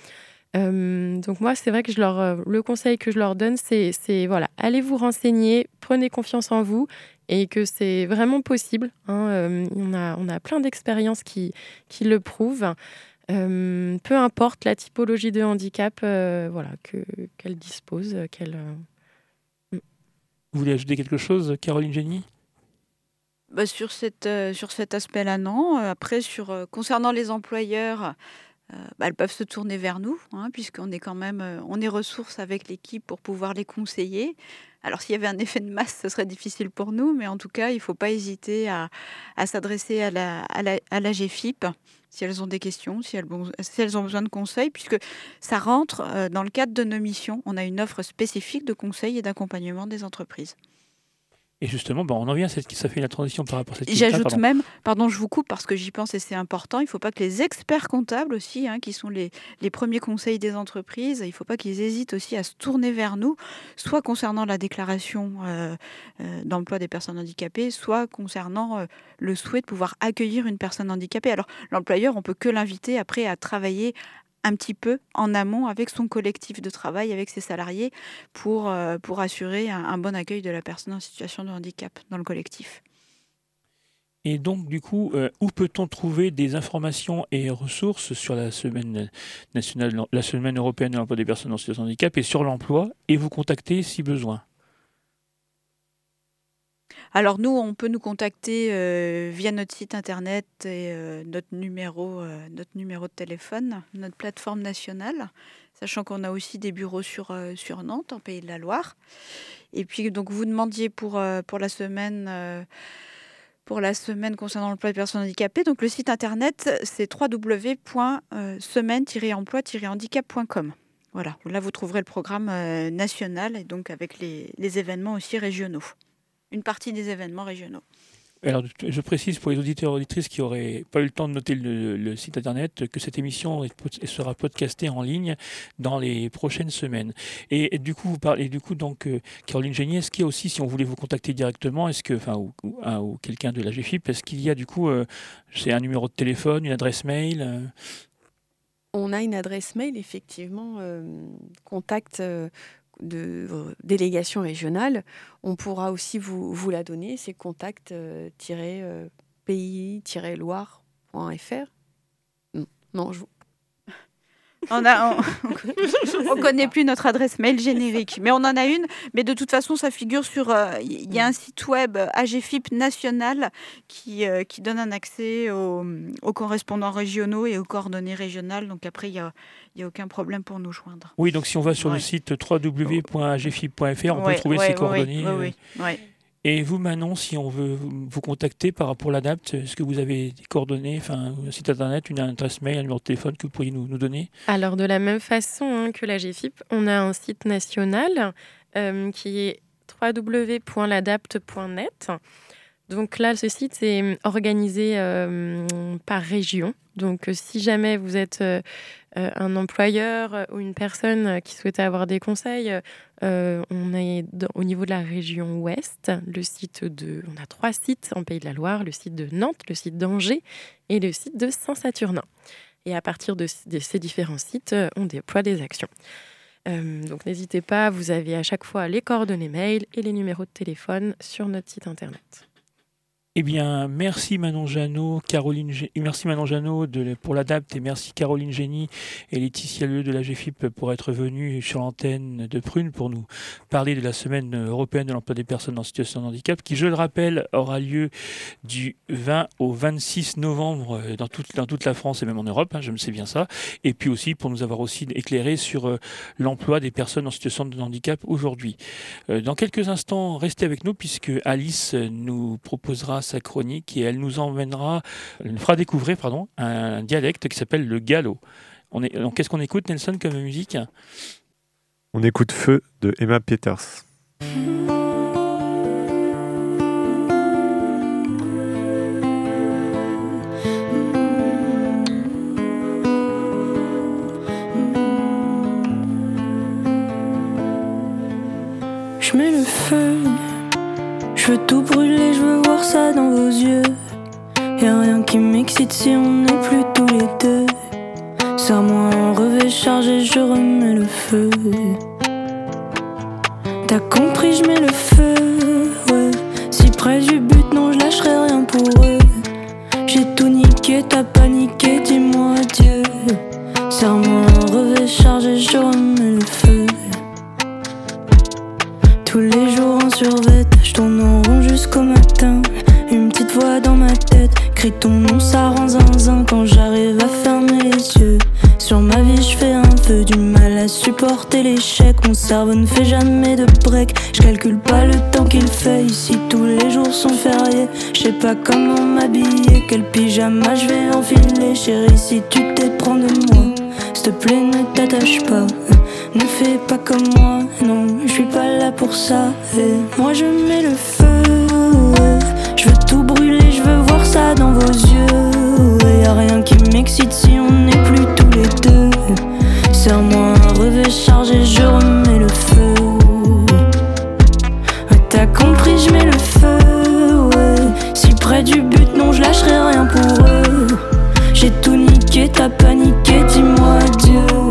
Euh, donc moi, c'est vrai que euh, le conseil que je leur donne, c'est voilà, allez vous renseigner, prenez confiance en vous et que c'est vraiment possible. Hein, euh, on, a, on a plein d'expériences qui, qui le prouvent. peu importe la typologie de handicap voilà, qu'elle dispose. qu'elle. Mm. Vous voulez ajouter quelque chose, Caroline Génie? Bah, sur, cette, sur cet aspect-là, non. Après, sur, concernant les employeurs, euh, bah, elles peuvent se tourner vers nous, hein, puisqu'on est quand même, euh, on est ressources avec l'équipe pour pouvoir les conseiller. Alors s'il y avait un effet de masse, ce serait difficile pour nous, mais en tout cas, il ne faut pas hésiter à, s'adresser à la, à, GFIP si elles ont des questions, si elles, ont besoin de conseils, puisque ça rentre euh, dans le cadre de nos missions. On a une offre spécifique de conseils et d'accompagnement des entreprises. Et justement, bon, on en vient, ça fait la transition par rapport à cette J'ajoute même, pardon, je vous coupe parce que j'y pense et c'est important, il ne faut pas que les experts comptables aussi, hein, qui sont les, les, premiers conseils des entreprises, il ne faut pas qu'ils hésitent aussi à se tourner vers nous, soit concernant la déclaration euh, euh, d'emploi des personnes handicapées, soit concernant euh, le souhait de pouvoir accueillir une personne handicapée. Alors l'employeur, on peut que l'inviter après à travailler un petit peu en amont avec son collectif de travail, avec ses salariés, pour, euh, assurer un, bon accueil de la personne en situation de handicap dans le collectif. Et donc, du coup, euh, où peut-on trouver des informations et ressources sur la semaine nationale, la semaine européenne de l'emploi des personnes en situation de handicap et sur l'emploi, et vous contacter si besoin? Alors nous, on peut nous contacter euh, via notre site internet et euh, notre, numéro, euh, notre numéro de téléphone, notre plateforme nationale, sachant qu'on a aussi des bureaux sur, sur Nantes, en Pays de la Loire. Et puis donc vous demandiez pour, pour la semaine pour la semaine concernant l'emploi des personnes handicapées. Donc le site internet, c'est www.semaine-emploi-handicap.com. Voilà, là vous trouverez le programme national et donc avec les, les événements aussi régionaux une partie des événements régionaux. Alors, je précise pour les auditeurs et auditrices qui n'auraient pas eu le temps de noter le, site internet que cette émission sera podcastée en ligne dans les prochaines semaines. Et, du coup, vous parlez, du coup, donc, euh, Caroline Génier, est-ce qu'il y a aussi, si on voulait vous contacter directement, est-ce que, enfin, ou, quelqu'un de la GFIP, est-ce qu'il y a du coup, euh, c'est un numéro de téléphone, une adresse mail euh? On a une adresse mail, effectivement, contact de délégation régionale, on pourra aussi vous, vous la donner, c'est contact-pays-loire.fr. Non, je, on a, on, connaît plus notre adresse mail générique, mais on en a une. Mais de toute façon, ça figure sur. Il euh, y a un site web AGFIP national qui, euh, qui donne un accès aux, correspondants régionaux et aux coordonnées régionales. Donc après, il n'y a, y a aucun problème pour nous joindre. Oui, donc si on va sur le site www.agfip.fr, on peut trouver ces coordonnées. Oui, oui, et vous, Manon, si on veut vous contacter par rapport à l'ADAPT, est-ce que vous avez des coordonnées, enfin, un site internet, une adresse mail, un numéro de téléphone que vous pourriez nous, donner? Alors, de la même façon hein, que la GFIP, on a un site national euh, qui est www.ladapt.net. Donc là, ce site est organisé euh, par région. Donc, si jamais vous êtes euh, un employeur ou une personne qui souhaite avoir des conseils, on est au niveau de la région ouest, le site de, on a trois sites en Pays de la Loire, le site de Nantes, le site d'Angers et le site de Saint-Saturnin. Et à partir de, ces différents sites, on déploie des actions. donc n'hésitez pas, vous avez à chaque fois les coordonnées mail et les numéros de téléphone sur notre site internet. Eh bien, merci Manon Jeannot, Caroline, merci Manon Jeannot pour l'ADAPT et merci Caroline Génie et Laetitia Lieu de la GFIP pour être venus sur l'antenne de Prune pour nous parler de la semaine européenne de l'emploi des personnes en situation de handicap qui, je le rappelle, aura lieu du 20 au 26 novembre dans toute, dans toute la France et même en Europe, hein, je me sais bien ça. Et puis aussi pour nous avoir aussi éclairé sur euh, l'emploi des personnes en situation de handicap aujourd'hui. Euh, dans quelques instants, restez avec nous puisque Alice nous proposera sa chronique et elle nous emmènera, elle nous fera découvrir pardon, un dialecte qui s'appelle le gallo. On est, donc qu'est-ce qu'on écoute Nelson comme musique? On écoute Feu de Emma Peters. Ça dans vos yeux. Y'a rien qui m'excite si on n'est plus tous les deux. Serre-moi un revêt chargé, je remets le feu. T'as compris, je mets le feu. Ouais. Si près du but, non, je lâcherai rien pour eux. J'ai tout niqué, t'as paniqué, dis-moi Dieu. Serre-moi un revêt chargé, je remets le feu. Tous les jours en survêt, je tourne en rond jusqu'au matin. Ton nom, ça rend zinzin quand j'arrive à fermer les yeux. Sur ma vie, je fais un peu du mal à supporter l'échec. Mon cerveau ne fait jamais de break. Je calcule pas le temps qu'il fait ici. Tous les jours sont fériés. Je sais pas comment m'habiller, quel pyjama je vais enfiler. Chérie, si tu t'es prends de moi, s'il te plaît, ne t'attache pas. Ne fais pas comme moi, non, je suis pas là pour ça. Et moi, je mets le feu. Je veux tout brûler, dans vos yeux. Y a rien qui m'excite si on n'est plus tous les deux. Serre-moi un revêt chargé, je remets le feu. T'as compris, je mets le feu. Si près du but, non, je lâcherai rien pour eux. J'ai tout niqué, t'as paniqué, dis-moi adieu.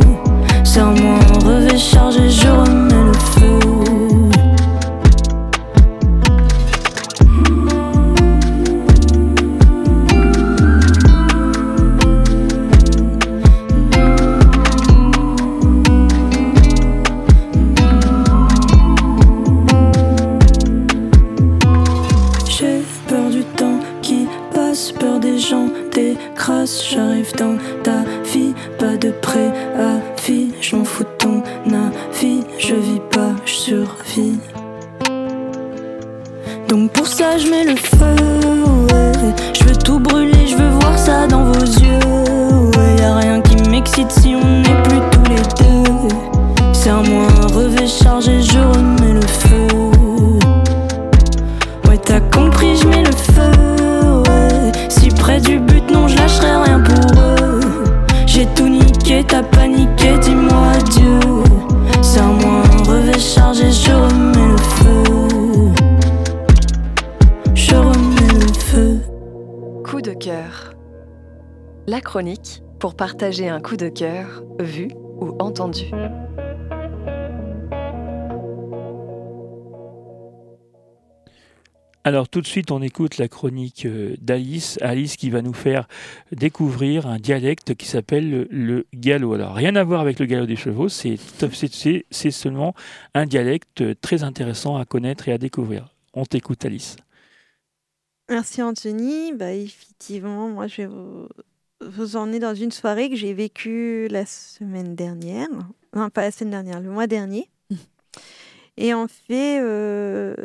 Partager un coup de cœur vu ou entendu. Alors tout de suite, on écoute la chronique euh, d'Alice. Alice qui va nous faire découvrir un dialecte qui s'appelle le, le gallo. Alors rien à voir avec le galop des chevaux, c'est c'est- c'est seulement un dialecte très intéressant à connaître et à découvrir. On t'écoute Alice. Merci Anthony. Bah, effectivement, moi je vais vous, vous emmener dans une soirée que j'ai vécue la semaine dernière. Non, pas la semaine dernière, le mois dernier. Et en fait, euh,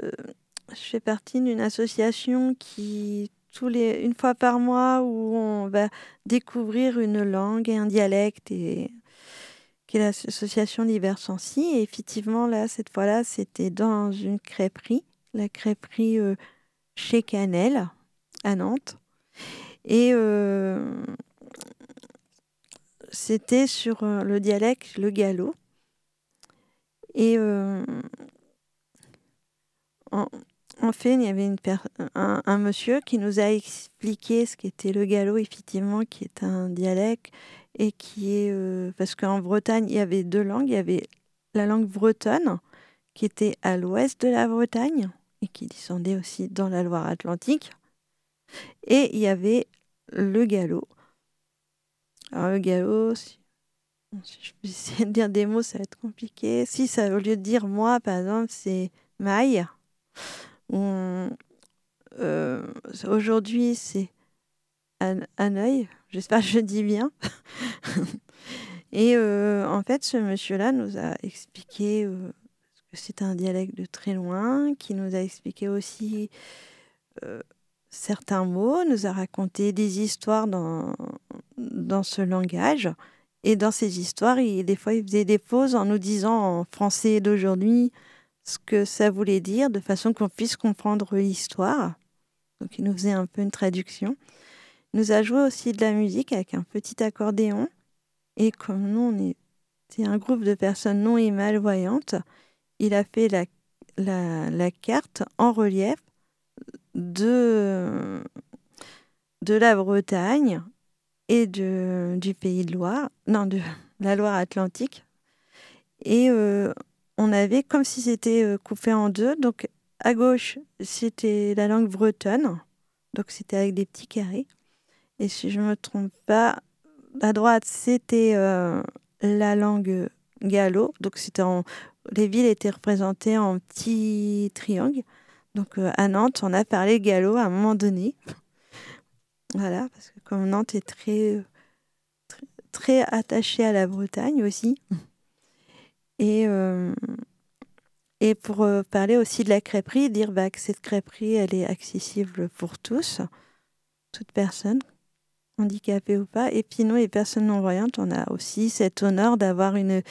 je fais partie d'une association qui, tous les, une fois par mois, où on va découvrir une langue et un dialecte, et, qui est l'association Libersensi. Et effectivement, là, cette fois-là, c'était dans une crêperie, la crêperie euh, chez Canel, à Nantes. Et euh, c'était sur euh, le dialecte, le gallo. Et euh, en, fait, il y avait un monsieur qui nous a expliqué ce qu'était le gallo, effectivement, qui est un dialecte et qui est. euh, parce qu'en Bretagne, il y avait deux langues. Il y avait la langue bretonne, qui était à l'ouest de la Bretagne et qui descendait aussi dans la Loire-Atlantique. Et il y avait le gallo. Alors, le gallo, si, je peux dire des mots, ça va être compliqué. Si, ça, au lieu de dire moi, par exemple, c'est maille. Euh, Aujourd'hui, c'est un, œil. J'espère que je dis bien. Et euh, en fait, ce monsieur-là nous a expliqué euh, que c'est un dialecte de très loin, qui nous a expliqué aussi certains mots, nous a raconté des histoires dans, dans ce langage. Et dans ces histoires, il, des fois, il faisait des pauses en nous disant en français d'aujourd'hui ce que ça voulait dire, de façon qu'on puisse comprendre l'histoire. Donc, il nous faisait un peu une traduction. Il nous a joué aussi de la musique avec un petit accordéon. Et comme nous, on c'est un groupe de personnes non et malvoyantes, il a fait la, la, carte en relief de, de la Bretagne et de, du Pays de Loire, non, de la Loire-Atlantique. Et euh, on avait comme si c'était euh, coupé en deux. Donc à gauche, c'était la langue bretonne, donc c'était avec des petits carrés. Et si je ne me trompe pas, à droite, c'était euh, la langue gallo, donc c'était en... les villes étaient représentées en petits triangles. Donc à Nantes, on a parlé gallo à un moment donné. voilà, parce que comme Nantes est très, très, très attachée à la Bretagne aussi. Et, euh, et pour euh, parler aussi de la crêperie, dire bah, que cette crêperie, elle est accessible pour tous, toute personne, handicapée ou pas. Et puis nous, les personnes non-voyantes, on a aussi cet honneur d'avoir une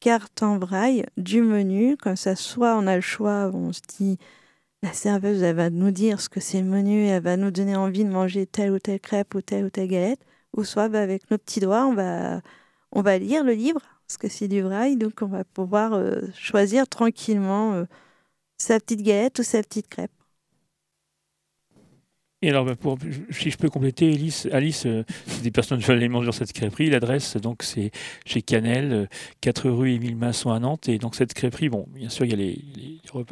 carte en braille du menu. Comme ça, soit on a le choix, on se dit, la serveuse, elle va nous dire ce que c'est le menu, elle va nous donner envie de manger telle ou telle crêpe ou telle ou telle galette. Ou soit bah, avec nos petits doigts, on va, on va lire le livre parce que c'est du braille, donc on va pouvoir euh, choisir tranquillement euh, sa petite galette ou sa petite crêpe. Et alors, bah, pour, si je peux compléter, Alice, Alice euh, des personnes veulent aller manger dans cette crêperie. L'adresse, donc, c'est chez Canel, 4 rue Émile Masson à Nantes. Et donc, cette crêperie, bon, bien sûr, il y a les,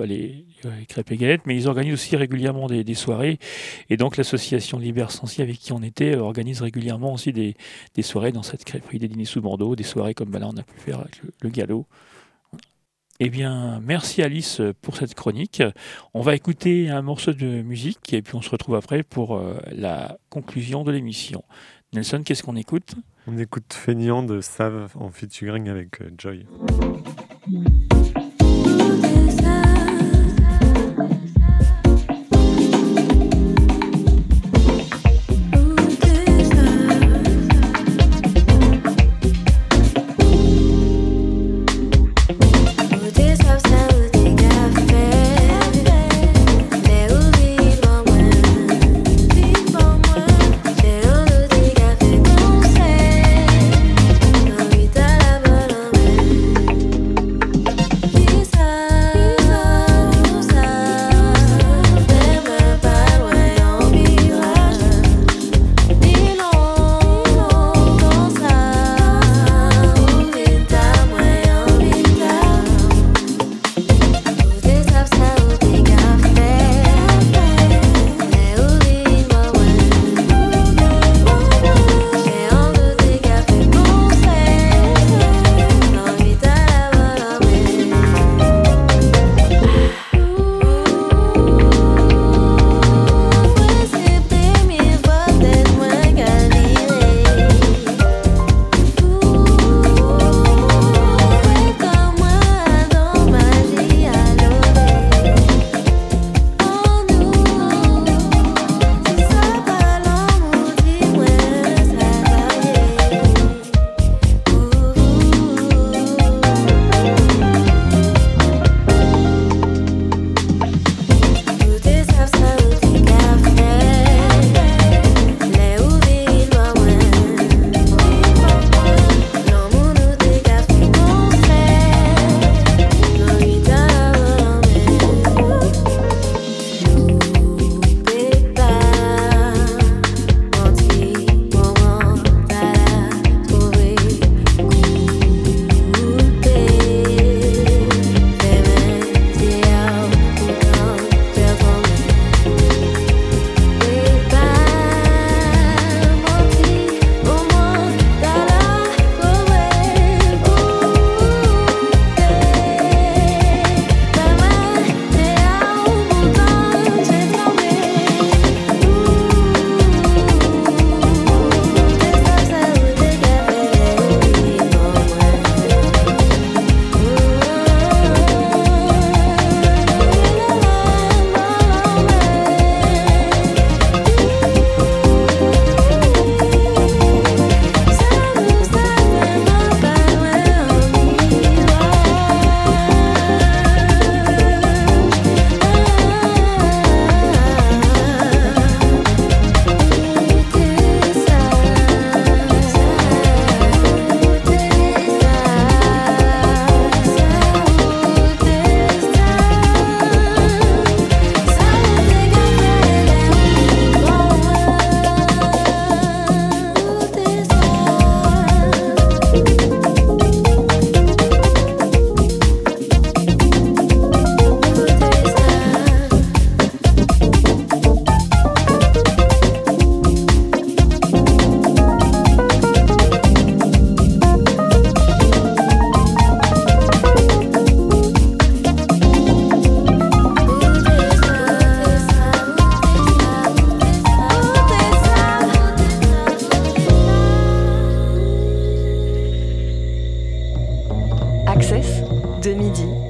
les, crêpes et galettes, mais ils organisent aussi régulièrement des, soirées. Et donc, l'association Liber Sensi, avec qui on était, organise régulièrement aussi des, soirées dans cette crêperie, des dîners sous bandeau, des soirées comme bah, là, on a pu faire avec le galop. Eh bien, merci Alice pour cette chronique. On va écouter un morceau de musique et puis on se retrouve après pour euh, la conclusion de l'émission. Nelson, qu'est-ce qu'on écoute? On écoute Feignant de Save en featuring avec euh, Joy.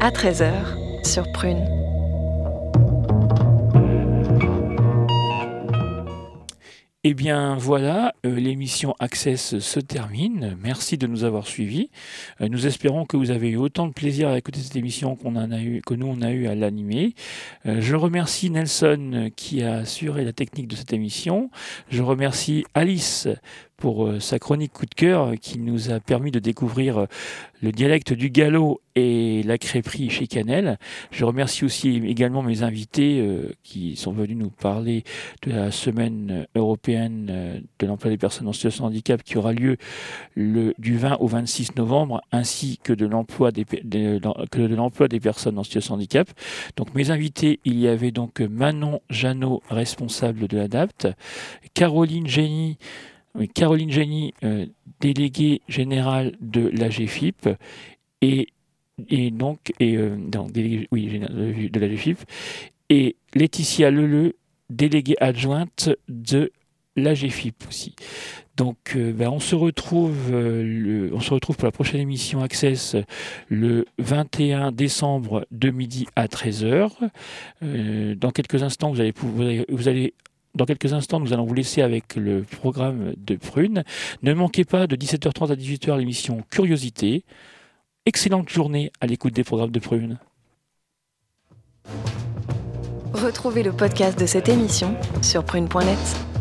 À 13h sur Prune. Eh bien voilà, euh, l'émission Access se termine. Merci de nous avoir suivis. Euh, nous espérons que vous avez eu autant de plaisir à écouter cette émission que nous on a eu à l'animer. Euh, je remercie Nelson qui a assuré la technique de cette émission. Je remercie Alice pour euh, sa chronique coup de cœur qui nous a permis de découvrir euh, le dialecte du galop et la crêperie chez Canel. Je remercie aussi également mes invités euh, qui sont venus nous parler de la semaine européenne de l'emploi des personnes en situation de handicap qui aura lieu du 20 au 26 novembre, ainsi que de l'emploi des, de l'emploi des personnes en situation de handicap. Donc mes invités, il y avait donc Manon Jeannot, responsable de l'ADAPT, Caroline Génie, Caroline Génie, euh, déléguée générale de l'AGFIP, et, et donc, euh, oui, de l'AGFIP, et Laetitia Leleu, déléguée adjointe de l'AGFIP aussi. Donc, euh, ben, on, se retrouve, on se retrouve pour la prochaine émission Access le 21 décembre de midi à 13h. dans quelques instants, vous vous allez dans quelques instants, nous allons vous laisser avec le programme de Prune. Ne manquez pas de 17h30 à 18h l'émission Curiosité. Excellente journée à l'écoute des programmes de Prune. Retrouvez le podcast de cette émission sur prune.net.